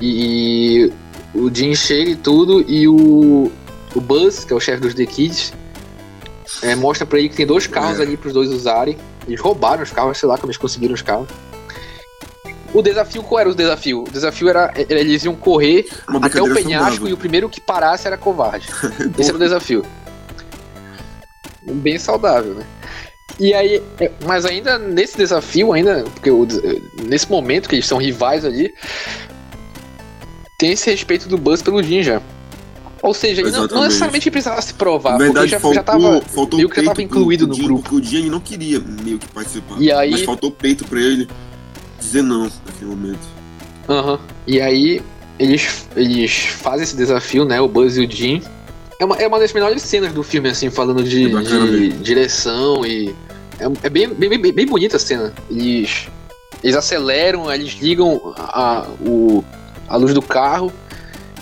E o Jim chega e tudo, e o, o Buzz, que é o chefe dos The Kids, é, mostra pra ele que tem dois carros é. ali pros dois usarem. Eles roubaram os carros, sei lá como eles conseguiram os carros. O desafio, qual era o desafio? O desafio era, eles iam correr até o penhasco e o primeiro que parasse era covarde. Esse era o desafio. Bem saudável, né? E aí, é, mas ainda nesse desafio, ainda, porque o, nesse momento que eles são rivais ali, tem esse respeito do Buzz pelo Jin já. Ou seja, ele não, não necessariamente precisava se provar, Na verdade, porque já, faltou, já tava. faltou meio que já tava incluído pro no grupo. Porque o Jim ele não queria meio que participar. E aí- Mas faltou peito pra ele dizer não naquele momento. Aham. E aí, eles, eles fazem esse desafio, né? O Buzz e o Jim. É uma, é uma das melhores cenas do filme, assim, falando de, É de direção e. É, é bem, bem, bem, bem bonita a cena. Eles, eles aceleram, eles ligam a, o, a luz do carro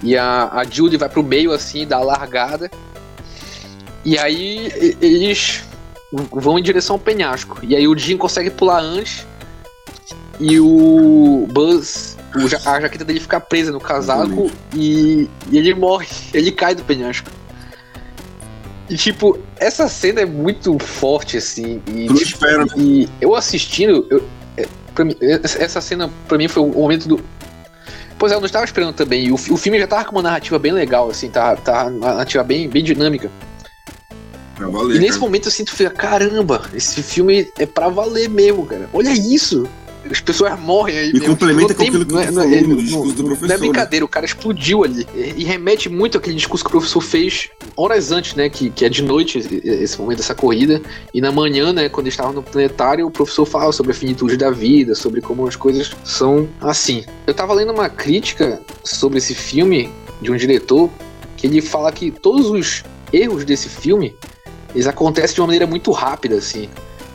e a, a Judy vai pro meio, assim, dá a largada. E aí eles vão em direção ao penhasco. E aí o Jim consegue pular antes e o Buzz, o ja- a jaqueta dele fica presa no casaco e, e ele morre, ele cai do penhasco. E tipo, essa cena é muito forte assim. E, Tu tipo, espera, né? e eu assistindo, eu, é, mim, essa essa cena pra mim foi o momento do. Pois é, eu não estava esperando também. E o, o filme já tava com uma narrativa bem legal, assim, tá, tá uma narrativa bem, bem dinâmica. Valer, E nesse cara. momento eu sinto, caramba, esse filme é pra valer mesmo, cara. Olha isso! As pessoas morrem aí. E mesmo. complementa com aquilo que não é- tu é- falou no não- discurso do professor, Não é né? brincadeira, o cara explodiu ali. E, e remete muito àquele discurso que o professor fez horas antes, né? Que, que é de noite, esse- momento dessa corrida. E na manhã, né, quando eles estavam no planetário, o professor fala sobre a finitude da vida, sobre como as coisas são assim. Eu tava lendo uma crítica sobre esse filme de um diretor que ele fala que todos os erros desse filme eles acontecem de uma maneira muito rápida, assim.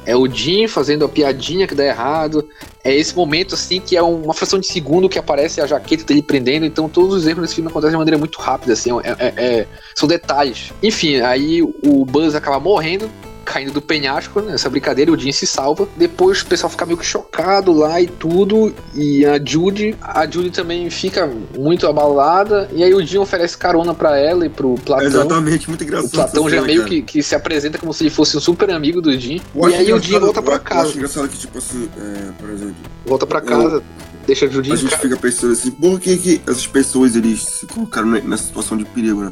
É o Jim fazendo a piadinha que dá errado. É esse momento, assim, que é uma fração de segundo que aparece a jaqueta dele prendendo. Então, todos os erros nesse filme acontecem de maneira muito rápida, assim. é- é- é- são detalhes. Enfim, aí o Buzz acaba morrendo, caindo do penhasco nessa brincadeira. O Jim se salva. Depois o pessoal fica meio que chocado lá e tudo. E a Judy, a Judy também fica muito abalada. E aí o Jim oferece carona pra ela e pro Platão. Exatamente, muito O engraçado. Platão essa já meio cara. que, que se apresenta como se ele fosse um super amigo do Jim. Eu E aí o Jim volta pra eu- Eu casa. acho engraçado que, tipo assim, é, por exemplo, Volta pra casa, deixa o Jim a gente casa. fica pensando assim, por que, que essas pessoas eles se colocaram ne- nessa situação de perigo, né?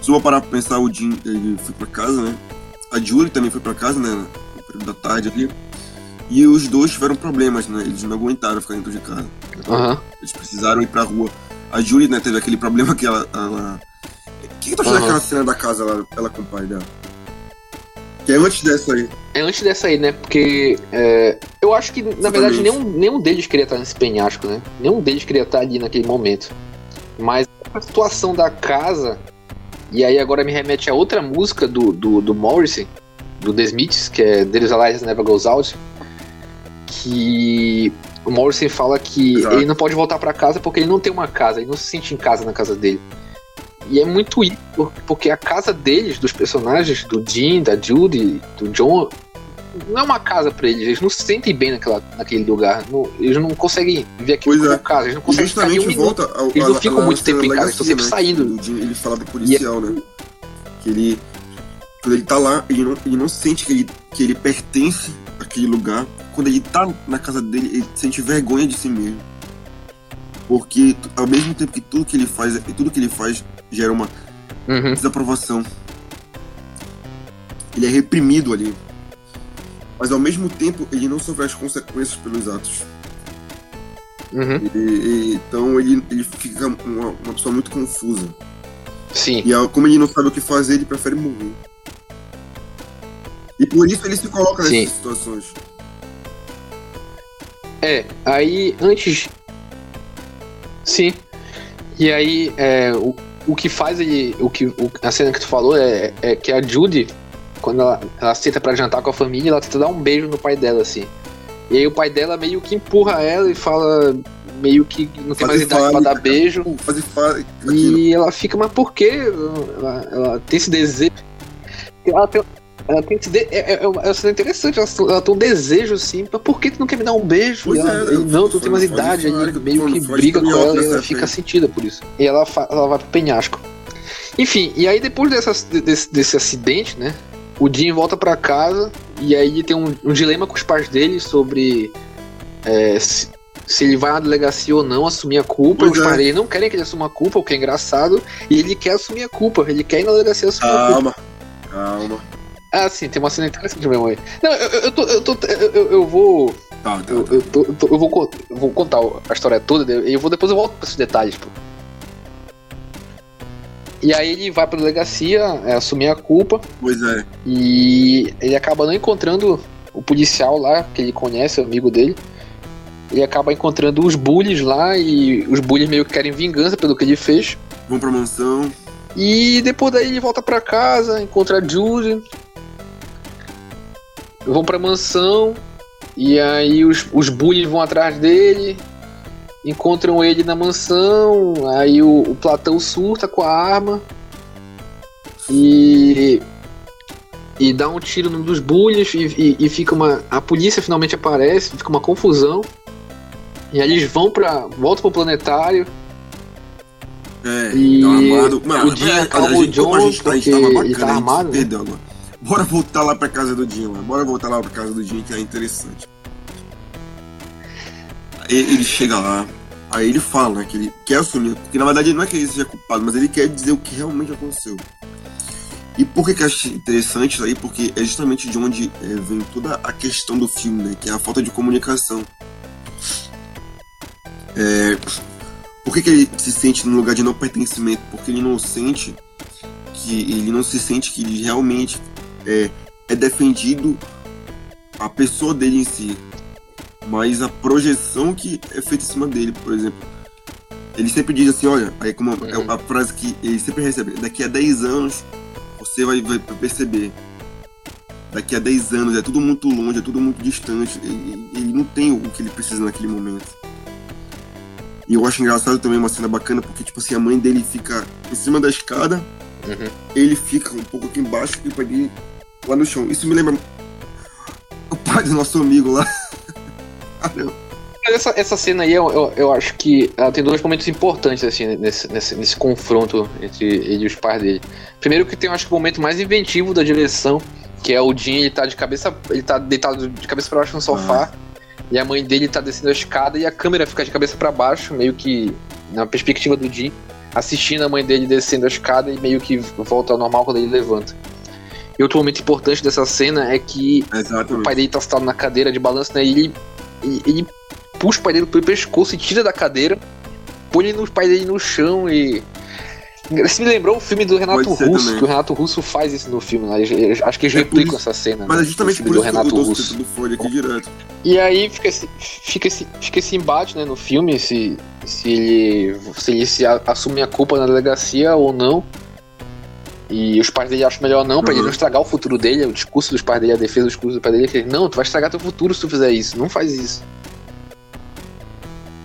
Se eu vou parar pra pensar, o Jim ele foi pra casa, né? A Julie também foi pra casa, né? No período da tarde ali. E os dois tiveram problemas, né? Eles não aguentaram ficar dentro de casa. Aham. Eles precisaram ir pra rua. A Julie, né, teve aquele problema que ela. ela... O que, que tu achou Aham. daquela cena da casa ela, ela com o pai dela? Que é antes dessa aí. É antes dessa aí, né? Porque é, eu acho que, na verdade, nenhum, nenhum deles queria estar nesse penhasco, né? Nenhum deles queria estar ali naquele momento. Mas a situação da casa, e aí agora me remete a outra música do, do, do Morrissey, do The Smiths, que é There's a Light Never Goes Out, que o Morrissey fala que Exato. ele não pode voltar pra casa porque ele não tem uma casa, ele não se sente em casa na casa dele. E é muito isso, porque a casa deles, dos personagens, do Jim, da Judy, do John, não é uma casa pra eles, eles não se sentem bem naquela, naquele lugar. Não- eles não conseguem ver aquilo Pois como é. casa, eles não conseguem ficar um minuto. volta ao. Eles não a- ficam a- muito tempo em casa, eles estão sempre saindo. né? que o Jim, Ele fala pro policial, né? Que ele. Quando ele tá lá, ele não, ele não sente que ele, que ele pertence àquele lugar. Quando ele tá na casa dele, ele sente vergonha de si mesmo. Porque ao mesmo tempo que tudo que ele faz, tudo que ele faz gera uma Uhum. desaprovação. Ele é reprimido ali. Mas ao mesmo tempo, ele não sofre as consequências pelos atos. Uhum. Então ele, ele fica uma, uma pessoa muito confusa. Sim. E a- como ele não sabe o que fazer, ele prefere morrer. E por isso ele se coloca nessas Sim. situações. É, aí antes. Sim. E aí, é, o, o que faz ele. O que, o- a cena que tu falou é, é que a Judy, quando ela, ela senta pra jantar com a família, ela tenta dar um beijo no pai dela, assim. E aí o pai dela meio que empurra ela e fala. Meio que não tem mais idade pra dar beijo. Fazer fa... aquilo. E ela fica, mas por quê? Ela, ela tem esse desejo. Ela tem, ela tem esse de... é, é, é é interessante, ela, ela tem um desejo assim, mas por que tu não quer me dar um beijo? Pois ela, é, eu- não, tu tem mais idade, que- meio que briga com ela e ela essa fica sentida por isso. E ela, ela vai pro penhasco. Enfim, e aí depois dessas, desse, desse acidente, né? O Jim volta pra casa e aí tem um, um dilema com os pais dele sobre é, se, se ele vai na delegacia ou não assumir a culpa. Pois os é. pais dele não querem que ele assuma a culpa, o que é engraçado. E ele quer assumir a culpa, ele quer ir na delegacia assumir a culpa. Calma, calma. Ah, sim, tem uma cena interessante mesmo aí. Não, eu, eu, tô, eu, tô, eu, eu- eu vou. Tá, tá, Eu, tá. eu, tô- eu tô- eu vou, co- eu vou contar a história toda e eu vou depois eu volto pra esses detalhes, pô. E aí ele vai pra delegacia é, assumir a culpa. Pois é. E ele acaba não encontrando o policial lá, que ele conhece, o amigo dele. Ele acaba encontrando os bullies lá e os bullies meio que querem vingança pelo que ele fez. Vão pra mansão. E depois daí ele volta pra casa, encontra a Judy. Vão pra mansão. E aí os, os bullies vão atrás dele. Encontram ele na mansão. Aí o, o Platão surta com a arma. E. E dá um tiro num dos bullies e, e, e fica uma. A polícia finalmente aparece, fica uma confusão. E aí eles vão pra. voltam pro planetário. É, E tá armado. Mano, o Jim é, acalma o John a gente porque tava ele bacana, tá a gente armado, né? agora. Bora voltar lá pra casa do lá. Bora voltar lá pra casa do Jim, que é interessante. Ele, ele chega lá, aí ele fala, né, que ele quer assumir, porque na verdade não é que ele seja culpado, mas ele quer dizer o que realmente aconteceu. E por que, que eu acho interessante isso aí? Porque é justamente de onde é, vem toda a questão do filme, né? Que é a falta de comunicação. É, por que, que ele se sente num lugar de não pertencimento? Porque ele não sente que ele não se sente que ele realmente é, é defendido a pessoa dele em si, mas a projeção que é feita em cima dele, por exemplo. Ele sempre diz assim, olha, aí como é Uhum. a frase que ele sempre recebe, daqui a 10 anos você vai, vai perceber. Daqui a 10 anos é tudo muito longe, é tudo muito distante. Ele, ele não tem o que ele precisa naquele momento. E eu acho engraçado também uma cena bacana, porque, tipo assim, a mãe dele fica em cima da escada, Uhum. ele fica um pouco aqui embaixo e o pai dele lá no chão. Isso me lembra o pai do nosso amigo lá. Essa, essa cena aí, eu, eu, eu acho que ela tem dois momentos importantes, assim, nesse, nesse, nesse confronto entre ele e os pais dele. Primeiro que tem, eu acho que o momento mais inventivo da direção, que é o Jim, ele tá de cabeça. ele tá deitado de cabeça pra baixo no sofá, e a mãe dele tá descendo a escada e a câmera fica de cabeça pra baixo, meio que na perspectiva do Jim, assistindo a mãe dele descendo a escada e meio que volta ao normal quando ele levanta. E outro momento importante dessa cena é que o Exatamente. pai dele tá sentado na cadeira de balanço, né? E ele, ele, puxa o pai dele pelo pescoço e tira da cadeira, põe ele no pai dele no chão e. Isso me lembrou o filme do Renato Russo, também. que o Renato Russo faz isso no filme. Né? Acho que eles É replicam isso- essa cena. Mas né? é justamente por isso do que eu Renato tô Russo. citando Folha aqui direto. E aí fica esse, fica esse, fica esse embate né, no filme, se, se ele, se ele se assume a culpa na delegacia ou não. E os pais dele acham melhor não, pra ele Uhum. não estragar o futuro dele. O discurso dos pais dele, a defesa do discurso dos pais dele é que ele, não, tu vai estragar teu futuro se tu fizer isso. Não faz isso.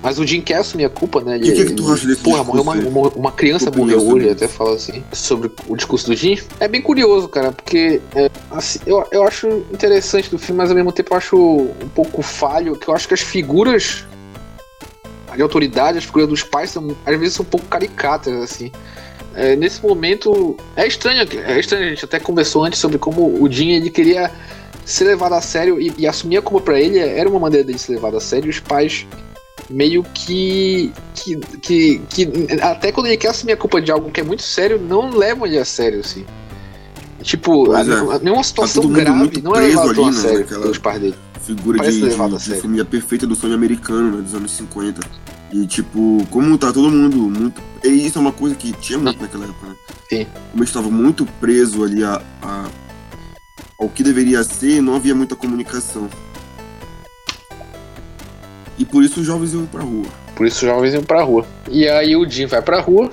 Mas o Jim quer assumir a culpa, né? Ele, E o que que tu ele- acha desse Porra, morreu uma, uma, uma criança Tua morreu opinião hoje, até fala assim, sobre o discurso do Jim. É bem curioso, cara, porque é, assim, eu, eu acho interessante do filme, mas ao mesmo tempo eu acho um pouco falho, que eu acho que as figuras de autoridade, as figuras dos pais, são, às vezes são um pouco caricatas, assim. É, nesse momento, é estranho, é estranho, a gente até conversou antes sobre como o Jim, ele queria ser levado a sério e, e assumir a culpa pra ele era uma maneira dele ser levado a sério, os pais meio que, que, que, que até quando ele quer assumir a culpa de algo que é muito sério, não levam ele a sério, assim. Tipo, Pois é. a- nenhuma situação todo mundo grave não é levado tão a né, sério pelos pais dele. Figura Parece de, a de, de família perfeita do sonho americano, né, dos anos 50. E, tipo, como tá todo mundo muito. E isso é uma coisa que tinha muito naquela época, né? Sim. Como a gente tava muito preso ali a, a- ao que deveria ser, não havia muita comunicação. E por isso os jovens iam pra rua. Por isso os jovens iam pra rua. E aí o Jim vai pra rua,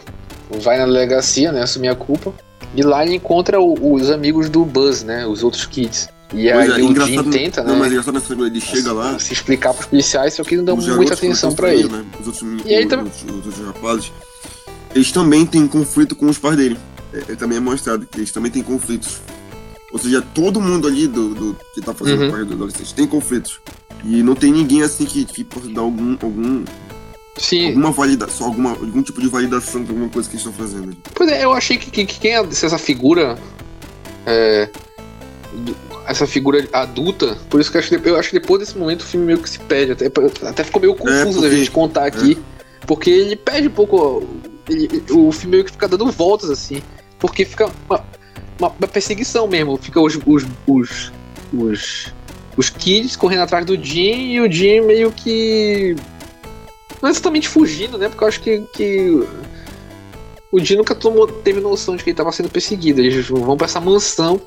vai na delegacia, né, assumir a culpa. E lá ele encontra o- os amigos do Buzz, né, os outros kids. E Pois aí é, o Jim engraçado, tenta, não, mas né, engraçado nessa ele chega lá, se explicar pros policiais, só que não dão muita atenção pra ele. Né? Os outros, E aí os, tam- os- os outros rapazes, eles também têm conflito com os pais dele. É, é também é mostrado que eles também têm conflitos. Ou seja, todo mundo ali do, do- que tá fazendo Uhum. parte do adolescente tem conflitos. E não tem ninguém assim que, que possa dar algum, algum, Sim, alguma validação, alguma, algum tipo de validação de alguma coisa que eles estão fazendo. Pois é, eu achei que, que, que quem é essa figura. é, do- essa figura adulta, por isso que eu acho, que, eu acho que depois desse momento o filme meio que se perde. Até, até ficou meio confuso É, a gente contar aqui. Porque ele perde um pouco. ele- o filme meio que fica dando voltas assim. Porque fica uma, uma- uma perseguição mesmo. Fica os, os, os, os, os kids correndo atrás do Jim e o Jim meio que. Não é exatamente fugindo, né? Porque eu acho que, que o Jin nunca tomou, teve noção de que ele tava sendo perseguido. Eles vão pra essa mansão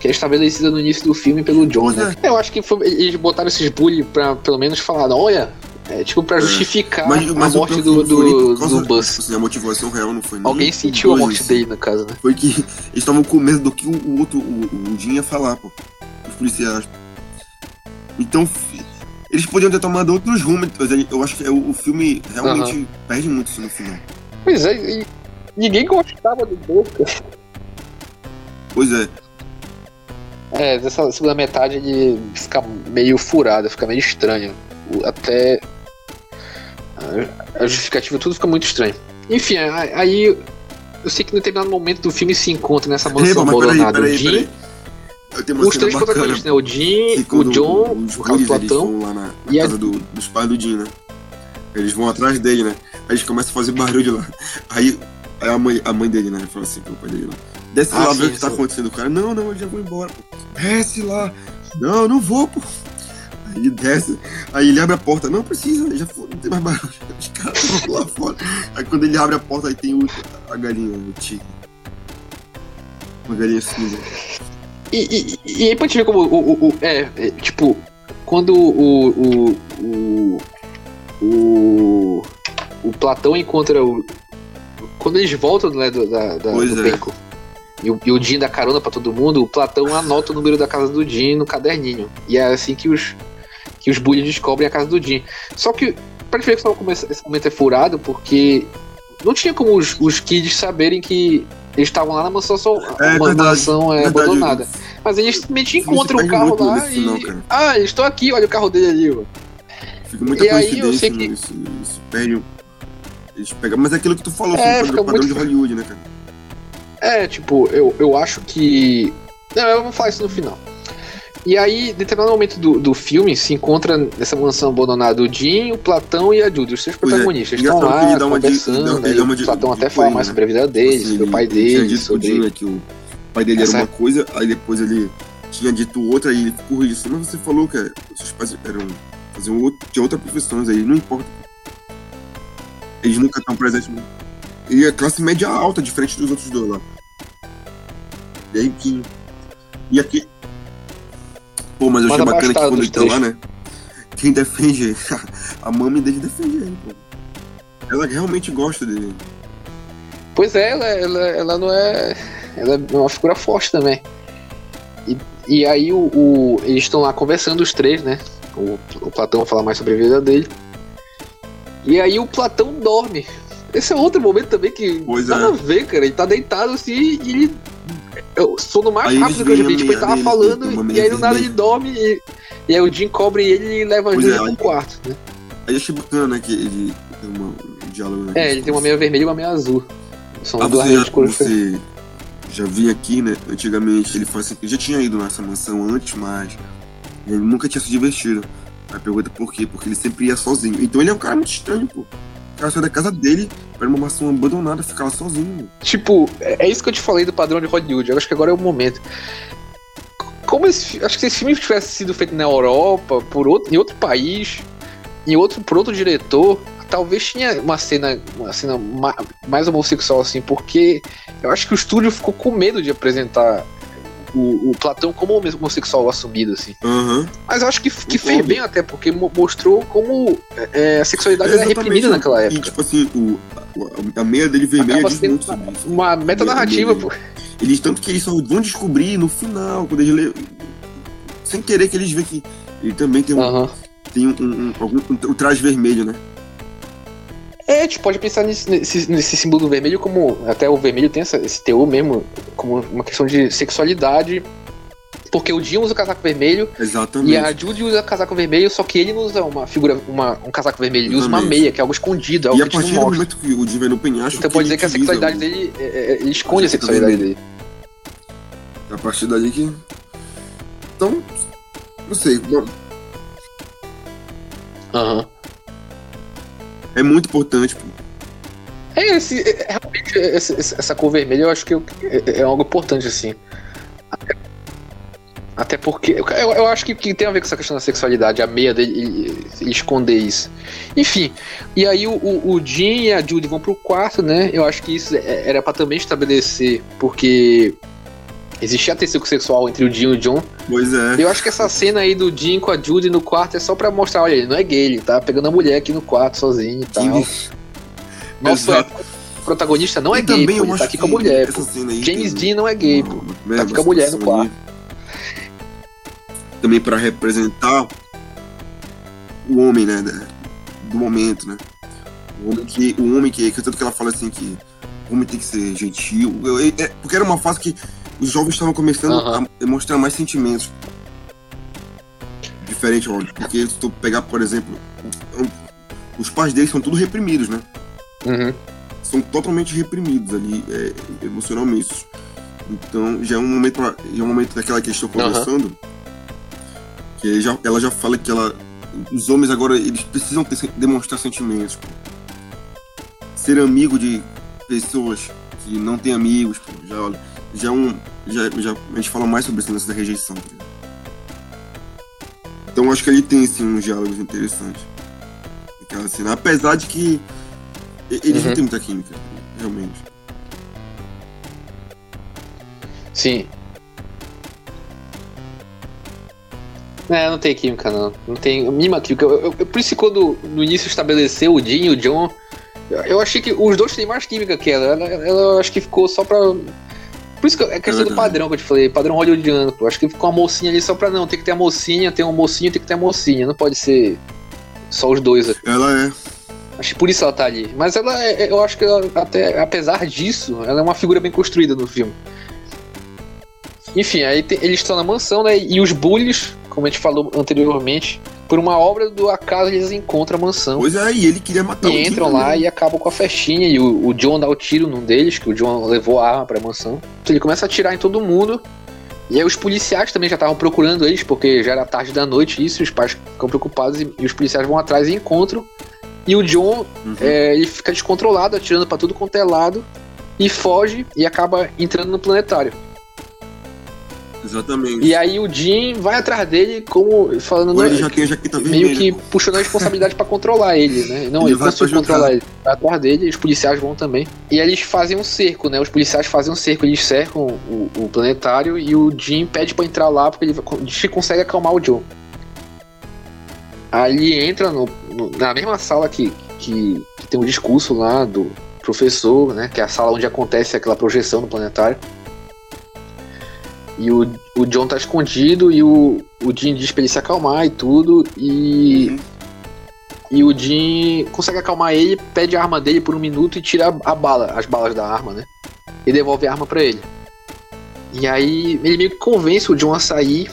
que é estabelecida no início do filme pelo John, né? Eu acho que foi, eles botaram esses bully pra pelo menos falar, olha, é tipo pra justificar Mas, mas a morte do, do, do Buzz. assim, a motivação real não foi Alguém sentiu a morte dele, no caso, né? Foi que eles estavam com medo do que o, o outro, o, o Jim ia falar, pô. Os policiais. Então, eles podiam ter tomado outros rumos, mas eu acho que é o, o filme realmente perde muito isso no final. Pois é, e ninguém gostava do Buzz. Pois é, É, dessa segunda metade ele fica meio furado, fica meio estranho. Até. a- A justificativa, tudo fica muito estranho. Enfim, a- aí. Eu sei que em determinado momento do filme se encontra nessa mansão peraí, abandonada. Peraí, peraí. Uma os três protagonistas, né? O Jim, o John, o Carlos Platão. vão lá na, na e a- casa do- dos pais do Jim, né? Eles vão atrás dele, né? Aí eles começam a fazer barulho lá. Aí, aí a, mãe, a mãe dele, né? Fala assim pro pai dele lá. Desce Ah, lá, sim, vê o que tá acontecendo. O cara, não, não, eu já vou embora, pô. Desce lá. Não, eu não vou, pô. Aí ele desce, aí ele abre a porta. Não precisa, já foi, não tem mais barulho. Os caras estão lá fora. Aí quando ele abre a porta, aí tem o, a galinha, o tigre. Uma galinha cinza. E, e, e aí pra gente ver como o. o- o- é, é, tipo, quando o. O. O. O, o Platão encontra o. Quando eles voltam né, do, da, da, do é. beco e o, e o Jim dá carona pra todo mundo, o Platão anota o número da casa do Jim no caderninho. E é assim que os. Que os bullies descobrem a casa do Jim. Só que, pra gente ver esse momento- é furado, porque não tinha como os, os kids saberem que eles estavam lá na mansão, só, É uma verdade, mansão é, Verdade, abandonada. Mas eles simplesmente encontram o carro lá e. cara. Ah, eles estão aqui, olha o carro dele ali, mano. Fica muita E aí, eu sei que- nisso. Isso perde. Eles pegam, mas é aquilo que tu falou, É, fica padrão, padrão muito- de Hollywood, né, cara? É, tipo, eu, eu acho que. Não, eu vou falar isso no final. E aí, em determinado momento do, do filme, se encontra nessa mansão abandonada o Jim, o Platão e a Judy, os Pois é, protagonistas. Estão engraçado que lá de- conversando, ele aí dá uma o de- Platão de até fala mais né? sobre a vida dele, Assim, sobre o pai dele, sobre. Jim, né, que o pai dele Essa- era uma coisa, aí depois ele tinha dito outra, aí ele corrigiu assim, mas você falou que seus pais eram. faziam outro, tinha outra profissão, aí não importa. Eles nunca estão presentes. E a classe média alta, diferente dos outros dois lá. E aí que. E aqui. Pô, mas eu achei bacana que quando ele tá lá, né? Quem defende a mami dele defende ele, pô. Ela realmente gosta dele. Pois é, ela, ela, ela não é. Ela é uma figura forte também. E, e aí o, o- eles estão lá conversando, os três, né? O, o Platão vai falar mais sobre a vida dele. E aí o Platão dorme. Esse é outro momento também que Pois nada é. a ver, cara. Ele tá deitado assim e ele. O sono mais Aí rápido que eu já vi. a Tipo, ele tava falando dele, uma e aí do nada ele dorme e, e aí o Jim cobre ele e leva a Pois Julia é, pro quarto, né? Aí eu achei bacana, né, que ele tem uma, um diálogo, né? É, ele tem uma meia vermelha e uma meia azul. São Ah, duas já, de cores você já vi aqui, né? Antigamente ele falou assim, que já tinha ido nessa mansão antes, mas ele nunca tinha se divertido. Aí pergunta por quê? Porque ele sempre ia sozinho. Então ele é um cara muito estranho, pô. O cara saiu da casa dele para uma mansão abandonada, ficar lá sozinho. Tipo, é é isso que eu te falei do padrão de Hollywood. Eu acho que agora é o momento. Como esse, acho que se esse filme tivesse sido feito na Europa, por outro, em outro país, em outro, por outro diretor, talvez tinha uma cena, uma cena ma- mais homossexual assim, porque eu acho que o estúdio ficou com medo de apresentar o, o Platão como homossexual assumido assim. Aham. Mas eu acho que, que fez Concordo. bem até, porque mo- mostrou como é, a sexualidade era Exatamente, reprimida né? naquela E época. tipo assim, o, a, a meia dele vermelha Acaba diz muito sobre isso. Uma metanarrativa, pô. Eles tanto que eles só vão descobrir no final, quando eles lê, sem querer que eles veem que ele também tem um, Aham. tem um, um, algum, um, traje vermelho, né? É, a gente pode pensar nesse, nesse, nesse símbolo do vermelho como. Até o vermelho tem essa, esse teor mesmo, como uma questão de sexualidade. Porque o Jim usa o casaco vermelho Exatamente. e a Judy usa casaco vermelho, só que ele não usa uma figura, uma, um casaco vermelho, ele usa uma meia, que é algo escondido, é algo E a que a partir do momento que o Jim vai no penhasco, Então pode dizer que a sexualidade dele. é, é, ele esconde a sexualidade dele. o- A partir daí que. Então, não sei. Aham. É muito importante. pô. É, esse, é, realmente, esse- esse- essa cor vermelha eu acho que é, é algo importante, assim. Até, Até porque. Eu, eu acho que, que, tem a ver com essa questão da sexualidade, a meia dele ele, ele esconder isso. Enfim. E aí o, o, o Jim e a Judy vão pro quarto, né? Eu acho que isso é, era para também estabelecer, porque existia tecido sexual entre o Jim e o John. Pois é. Eu acho que essa cena aí do Jim com a Judy no quarto é só pra mostrar, olha, ele não é gay, ele tá pegando a mulher aqui no quarto sozinho e tal. Nossa, o protagonista não é E gay, pô, ele tá aqui com a mulher, pô. aí James Dean não é gay, pô. Uma- Tá aqui com a mulher no quarto. Também pra representar o homem, né? da- Do momento, né? O homem que. O homem que. que tanto que ela fala assim que o homem tem que ser gentil. Eu- eu- é- porque era uma fase que os jovens estavam começando Aham. a demonstrar mais sentimentos. Diferente, óbvio. Porque se tu pegar, por exemplo, os pais deles são tudo reprimidos, né? Uhum. são totalmente reprimidos ali é, emocionalmente. Então já é um momento pra- já é um momento daquela que estou conversando que já, ela já fala que ela os homens agora eles precisam ter, demonstrar sentimentos. pô. Ser amigo de pessoas que não têm amigos, pô, já olha, já é um já, já a gente fala mais sobre esse lance da rejeição. tá? Então acho que ali tem sim uns diálogos interessantes. Aquela cena, apesar de que eles Uhum. não têm muita química, realmente. Sim. É, não tem química, não. Não tem mínima química. Eu, eu- eu- por isso que quando no início estabeleceu o Jim e o John, eu, eu achei que os dois têm mais química que ela. Ela, ela acho que ficou só pra. Por isso que é questão do padrão que eu te falei, padrão hollywoodiano. Pô. Acho que ficou uma mocinha ali só pra não. Tem que ter a mocinha, tem um mocinho, tem que ter a mocinha. Não pode ser só os dois. Ela é. Acho que por isso ela tá ali. Mas ela, é- eu acho que ela, até, apesar disso, ela é uma figura bem construída no filme. Enfim, aí tem- eles estão na mansão, né? E os bullies, como a gente falou anteriormente, por uma obra do acaso eles encontram a mansão. Pois é, e ele queria matar E o entram lá né? e acabam com a festinha. E o, o John dá o tiro num deles, que o John levou a arma pra mansão. Então ele começa a atirar em todo mundo. E aí os policiais também já estavam procurando eles, porque já era tarde da noite isso, e os pais ficam preocupados e, e os policiais vão atrás e encontram. E o John, Uhum. é, ele fica descontrolado, atirando pra tudo quanto é lado, e foge e acaba entrando no planetário. Exatamente. E aí o Jim vai atrás dele, como falando, Ou ele já tem a jaqueta meio vermelha. que puxando a responsabilidade pra controlar ele, né? Não, Ele ele, vai conseguiu controlar ele. Vai atrás dele, os policiais vão também. E aí eles fazem um cerco, né? Os policiais fazem um cerco, eles cercam o, o planetário e o Jim pede pra entrar lá porque ele vai- diz que consegue acalmar o Joe. Aí ele entra no- no- na mesma sala que, que, que tem o discurso lá do professor, né? Que é a sala onde acontece aquela projeção no planetário. E o, o John tá escondido e o, o Jim diz pra ele se acalmar e tudo. E, Uhum. e o Jim consegue acalmar ele, pede a arma dele por um minuto e tira a, a bala, as balas da arma, né? E devolve a arma pra ele. E aí ele meio que convence o John a sair.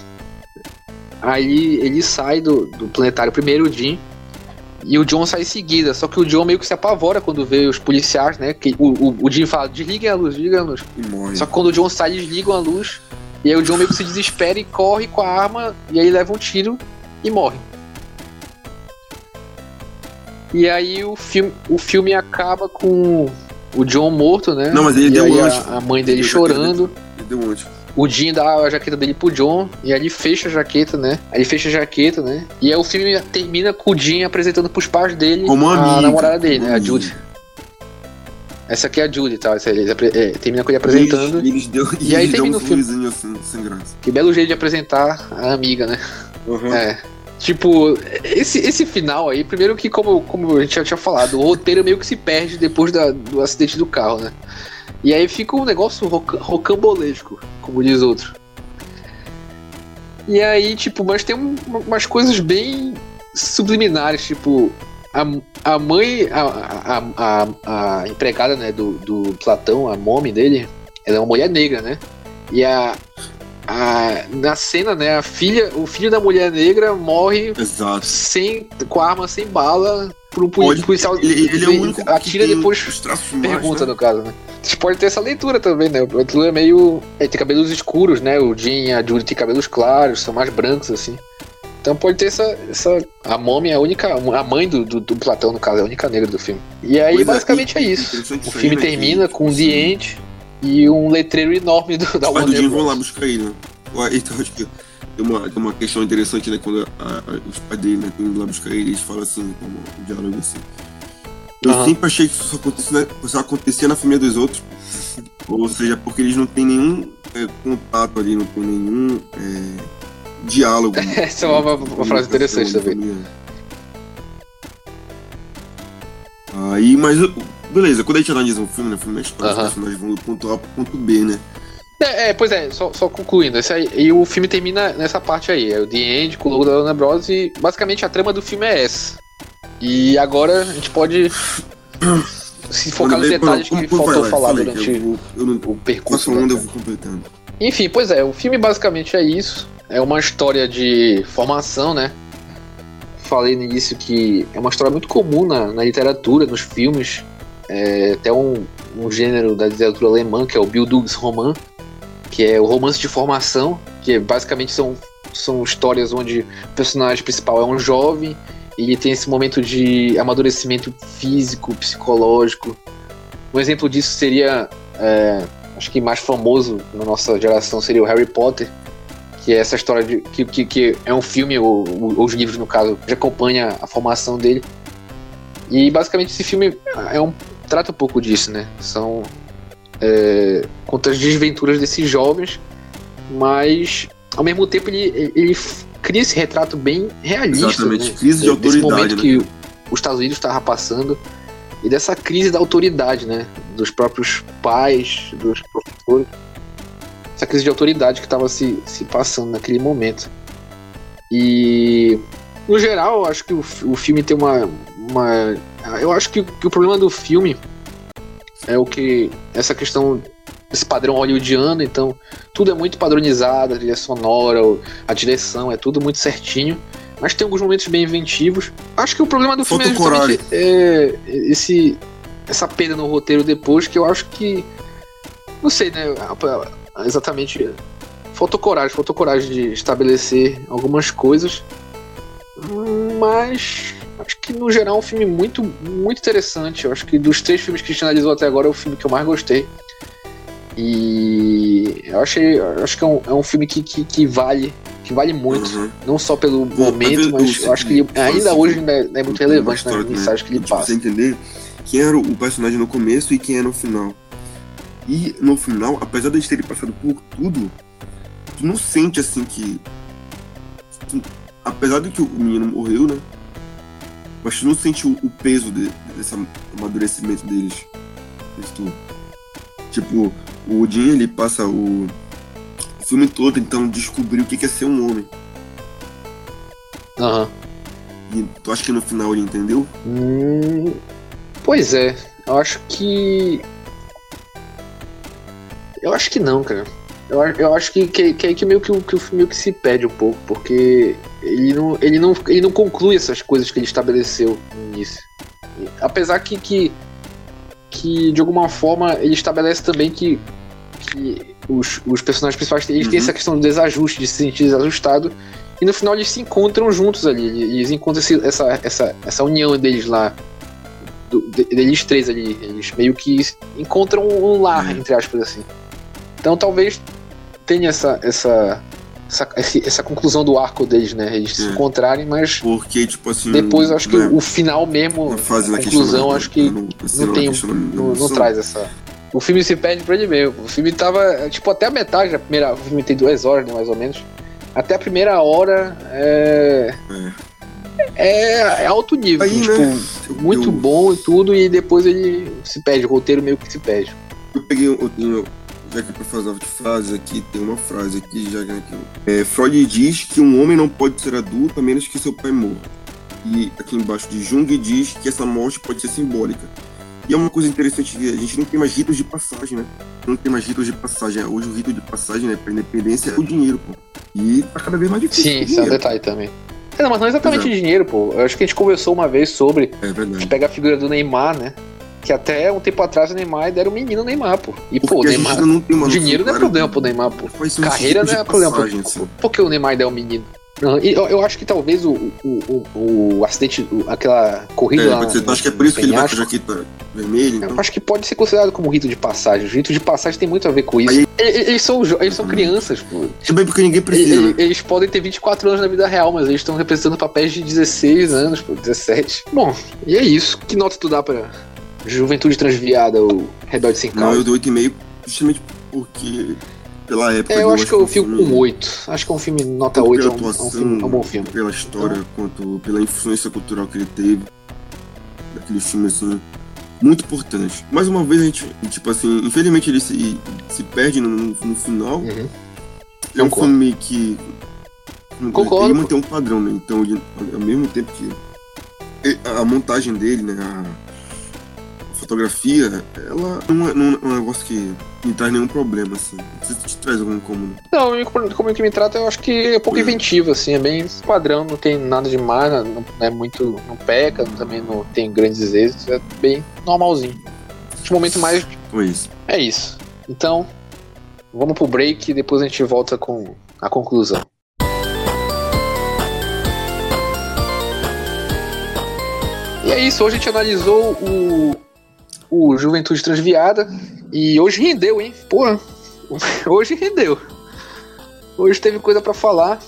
Aí ele sai do, do planetário primeiro, o Jim. E o John sai em seguida. Só que o John meio que se apavora quando vê os policiais, né? Que o, o, o Jim fala, desliguem a luz, desliguem a luz. Só que quando o John sai, eles ligam a luz. E aí o John meio que se desespera e corre com a arma. E aí leva um tiro e morre. E aí o filme, o filme acaba com o John morto, né? Não, mas ele e deu antes. a, a mãe dele Ele chorando. Ele deu antes. O Jim dá a jaqueta dele pro John. E aí ele fecha a jaqueta, né? Aí ele fecha a jaqueta, né? E aí o filme termina com o Jim apresentando pros pais dele Como a amiga. namorada dele, né? A. Judy. Essa aqui é a Judy, tá? Essa, ele apre- é, termina com ele apresentando. E eles, deu, E aí eles termina um o filme. assim, sem graça. Que belo jeito de apresentar a amiga, né? Uhum. É. Tipo, esse, esse final aí, primeiro que, como, como a gente já tinha falado, o roteiro meio que se perde depois da- do acidente do carro, né? E aí fica um negócio roca- rocambolesco, como diz outro. E aí, tipo, mas tem um- umas coisas bem subliminares, tipo, a, a mãe, a, a, a, a empregada, né, do, do Platão, a mome dele, ela é uma mulher negra, né? E a, a, na cena, né, a filha, o filho da mulher negra morre Exato. sem, com a arma sem bala por um Pode- policial. Ele, ele é o único atira tem depois pergunta, né? no caso, né? Você pode ter essa leitura também, né? O leitura é meio. Ele tem cabelos escuros, né? O Jim e a Judy têm cabelos claros, são mais brancos, assim. Então pode ter essa. essa... A Mommy é a única. A mãe do, do, do Platão, no caso, é a única negra do filme. E aí, Pois é, basicamente é, e- isso. O filme né, termina com assim, End e um letreiro enorme do, da Os pais do Warner Jim vão Bros. lá buscar ele, né? Então, acho que tem uma, tem uma questão interessante, né? Quando a, a, os pais dele, né, quando lá buscar ele, eles falam assim, como um diálogo assim. Eu uhum. sempre achei que isso só acontecia, só acontecia na família dos outros. Ou seja, porque eles não têm nenhum é, contato ali, não tem nenhum é, diálogo. Essa é uma, uma frase interessante também. Aí, mas beleza, quando a gente analisa um filme, né? O filme é história, os personagens vão do ponto A pro ponto B, né? É, é, pois é, só, só concluindo, esse aí, e o filme termina nessa parte aí, é o The End com o logo da Dona Bros e basicamente a trama do filme é essa. E agora a gente pode se focar nos detalhes que faltou falar durante o percurso. Enfim, pois é, o filme basicamente é isso. É uma história de formação, né? Falei no início que é uma história muito comum na, na literatura, nos filmes. É, até um, um gênero da literatura alemã, que é o Bildungsroman, que é o romance de formação, que basicamente são, são histórias onde o personagem principal é um jovem e tem esse momento de amadurecimento físico, psicológico. Um exemplo disso seria, é, acho que mais famoso na nossa geração seria o Harry Potter, que é essa história de que, que, que é um filme, ou, ou, os livros no caso, que acompanha a formação dele. E basicamente esse filme é um, trata um pouco disso, né? São é, conta as desventuras desses jovens, mas ao mesmo tempo ele, ele cria esse retrato bem realista. Exatamente, né? crise de autoridade. Desse momento né? que os Estados Unidos estava passando e dessa crise da autoridade, né? Dos próprios pais, dos professores. Essa crise de autoridade que estava se, se passando naquele momento. E, no geral, eu acho que o, o filme tem uma. uma eu acho que, que o problema do filme é o que. Essa questão esse padrão hollywoodiano, então tudo é muito padronizado, a trilha sonora, a direção, é tudo muito certinho. Mas tem alguns momentos bem inventivos. Acho que o problema do filme é, é esse, essa perda no roteiro depois, que eu acho que. Não sei, né? Exatamente. Faltou coragem, faltou coragem de estabelecer algumas coisas. Mas acho que no geral é um filme muito, muito interessante. Eu acho que dos três filmes que a gente analisou até agora é o filme que eu mais gostei. E eu achei, eu acho que é um, é um filme que, que, que, vale que vale muito, uhum. não só pelo Bom, momento, mas eu acho que ele, ainda hoje ainda é, é muito relevante na né? mensagem que ele tipo, passa. Você entender quem era o personagem no começo e quem é no final. E no final, apesar de terem passado por tudo, tu não sente assim que. Tu, apesar de que o menino morreu, né? Mas tu não sente o, o peso de, desse amadurecimento deles. Isso tudo. Tipo, o Odin, ele passa o, o filme todo então descobrir o que é ser um homem. Aham. Uhum. E tu acha que no final ele entendeu? Hum, pois é, eu acho que. Eu acho que não, cara. Eu, eu acho que, que, que, que meio que, que o filme que se perde um pouco, porque ele não, ele, não, ele não conclui essas coisas que ele estabeleceu no início. Apesar que, que que de alguma forma ele estabelece também que, que os, os personagens principais eles uhum. têm essa questão do desajuste, de se sentir desajustado, e no final eles se encontram juntos ali, eles encontram esse, essa, essa, essa união deles lá, do, deles três ali, eles meio que encontram um lar, uhum. entre aspas assim. Então talvez tenha essa, essa essa, essa conclusão do arco deles, né? Eles é. se encontrarem, mas. Porque, tipo assim. Depois acho que né, o final mesmo, a conclusão, acho que não, não tem. Não, não, traz essa. O filme se perde pra ele mesmo. O filme tava, tipo, até a metade da primeira. O filme tem duas horas, né, mais ou menos. Até a primeira hora é. É, é, alto nível, Aí, tipo, né? muito eu... bom e tudo, e depois ele se perde, o roteiro meio que se perde. Eu peguei, eu, eu já que é para fazer frases aqui, tem uma frase aqui, já que é, Freud diz que um homem não pode ser adulto a menos que seu pai morra. E aqui embaixo de Jung diz que essa morte pode ser simbólica. E é uma coisa interessante que a gente não tem mais ritos de passagem, né? Não tem mais ritos de passagem. Hoje o rito de passagem, né, pra independência é o dinheiro, pô. E tá cada vez mais difícil. Sim, isso é um detalhe também. Não, mas não é exatamente Exato. dinheiro, pô. Eu acho que a gente conversou uma vez sobre. É verdade. De pegar a figura do Neymar, né? Que até um tempo atrás o Neymar era o menino Neymar, pô. E, pô, o Neymar. Não tem dinheiro não é problema pro Neymar, pô. Carreira não é problema. Por, assim. por que o Neymar é o menino? Eu, eu acho que talvez o, o, o, o acidente, aquela corrida é, lá. Você acha que é por isso que ele vai com a jaqueta vermelha? Então? Eu acho que pode ser considerado como rito de passagem. O rito de passagem tem muito a ver com isso. Aí... Eles, são, eles são crianças, pô. Também porque ninguém precisa. Eles, né? eles podem ter 24 anos na vida real, mas eles estão representando papéis de 16 anos, pô, 17. Bom, e é isso. Que nota tu dá pra Juventude Transviada, o Rebelde Sem Calma? Não, eu dou 8,5 justamente porque pela época. É, eu acho que eu fico com 8. Acho que é um filme nota 8, é um, atuação, é um, filme, é um bom filme. Pela história, então... quanto pela influência cultural que ele teve. Daquele filme, assim, muito importante. Mais uma vez, a gente, tipo assim, infelizmente ele se, se perde no, no final. Uhum. É um Concordo. filme que. Concordo. Ele mantém um padrão, né? Então, ele, ao mesmo tempo que. A montagem dele, né? A, fotografia, ela não é, não é um negócio que me traz nenhum problema, assim. Não sei se te traz algum incômodo. Não, o como que me trata, eu acho que é pouco é. inventivo, assim, é bem padrão, não tem nada demais, não é muito. não peca, também não tem grandes êxitos, é bem normalzinho. De momento mais. É isso. É isso. Então, vamos pro break e depois a gente volta com a conclusão. E é isso, hoje a gente analisou o o Juventude Transviada. E hoje rendeu, hein? Porra, hoje rendeu. Hoje teve coisa para falar.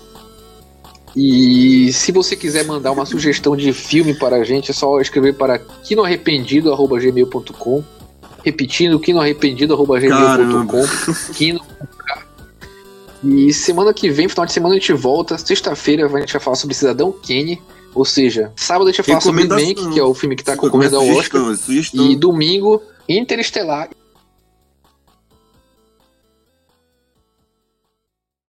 E se você quiser mandar uma sugestão de filme para a gente, é só escrever para quinoarrependido.gmail.com Repetindo, quinoarrependido.gmail.com Quino... E semana que vem, final de semana, a gente volta. Sexta-feira a gente vai falar sobre Cidadão Kane. Ou seja, sábado a gente vai falar sobre Mank, que é o filme que tá concorrendo ao Oscar. E domingo, Interestelar.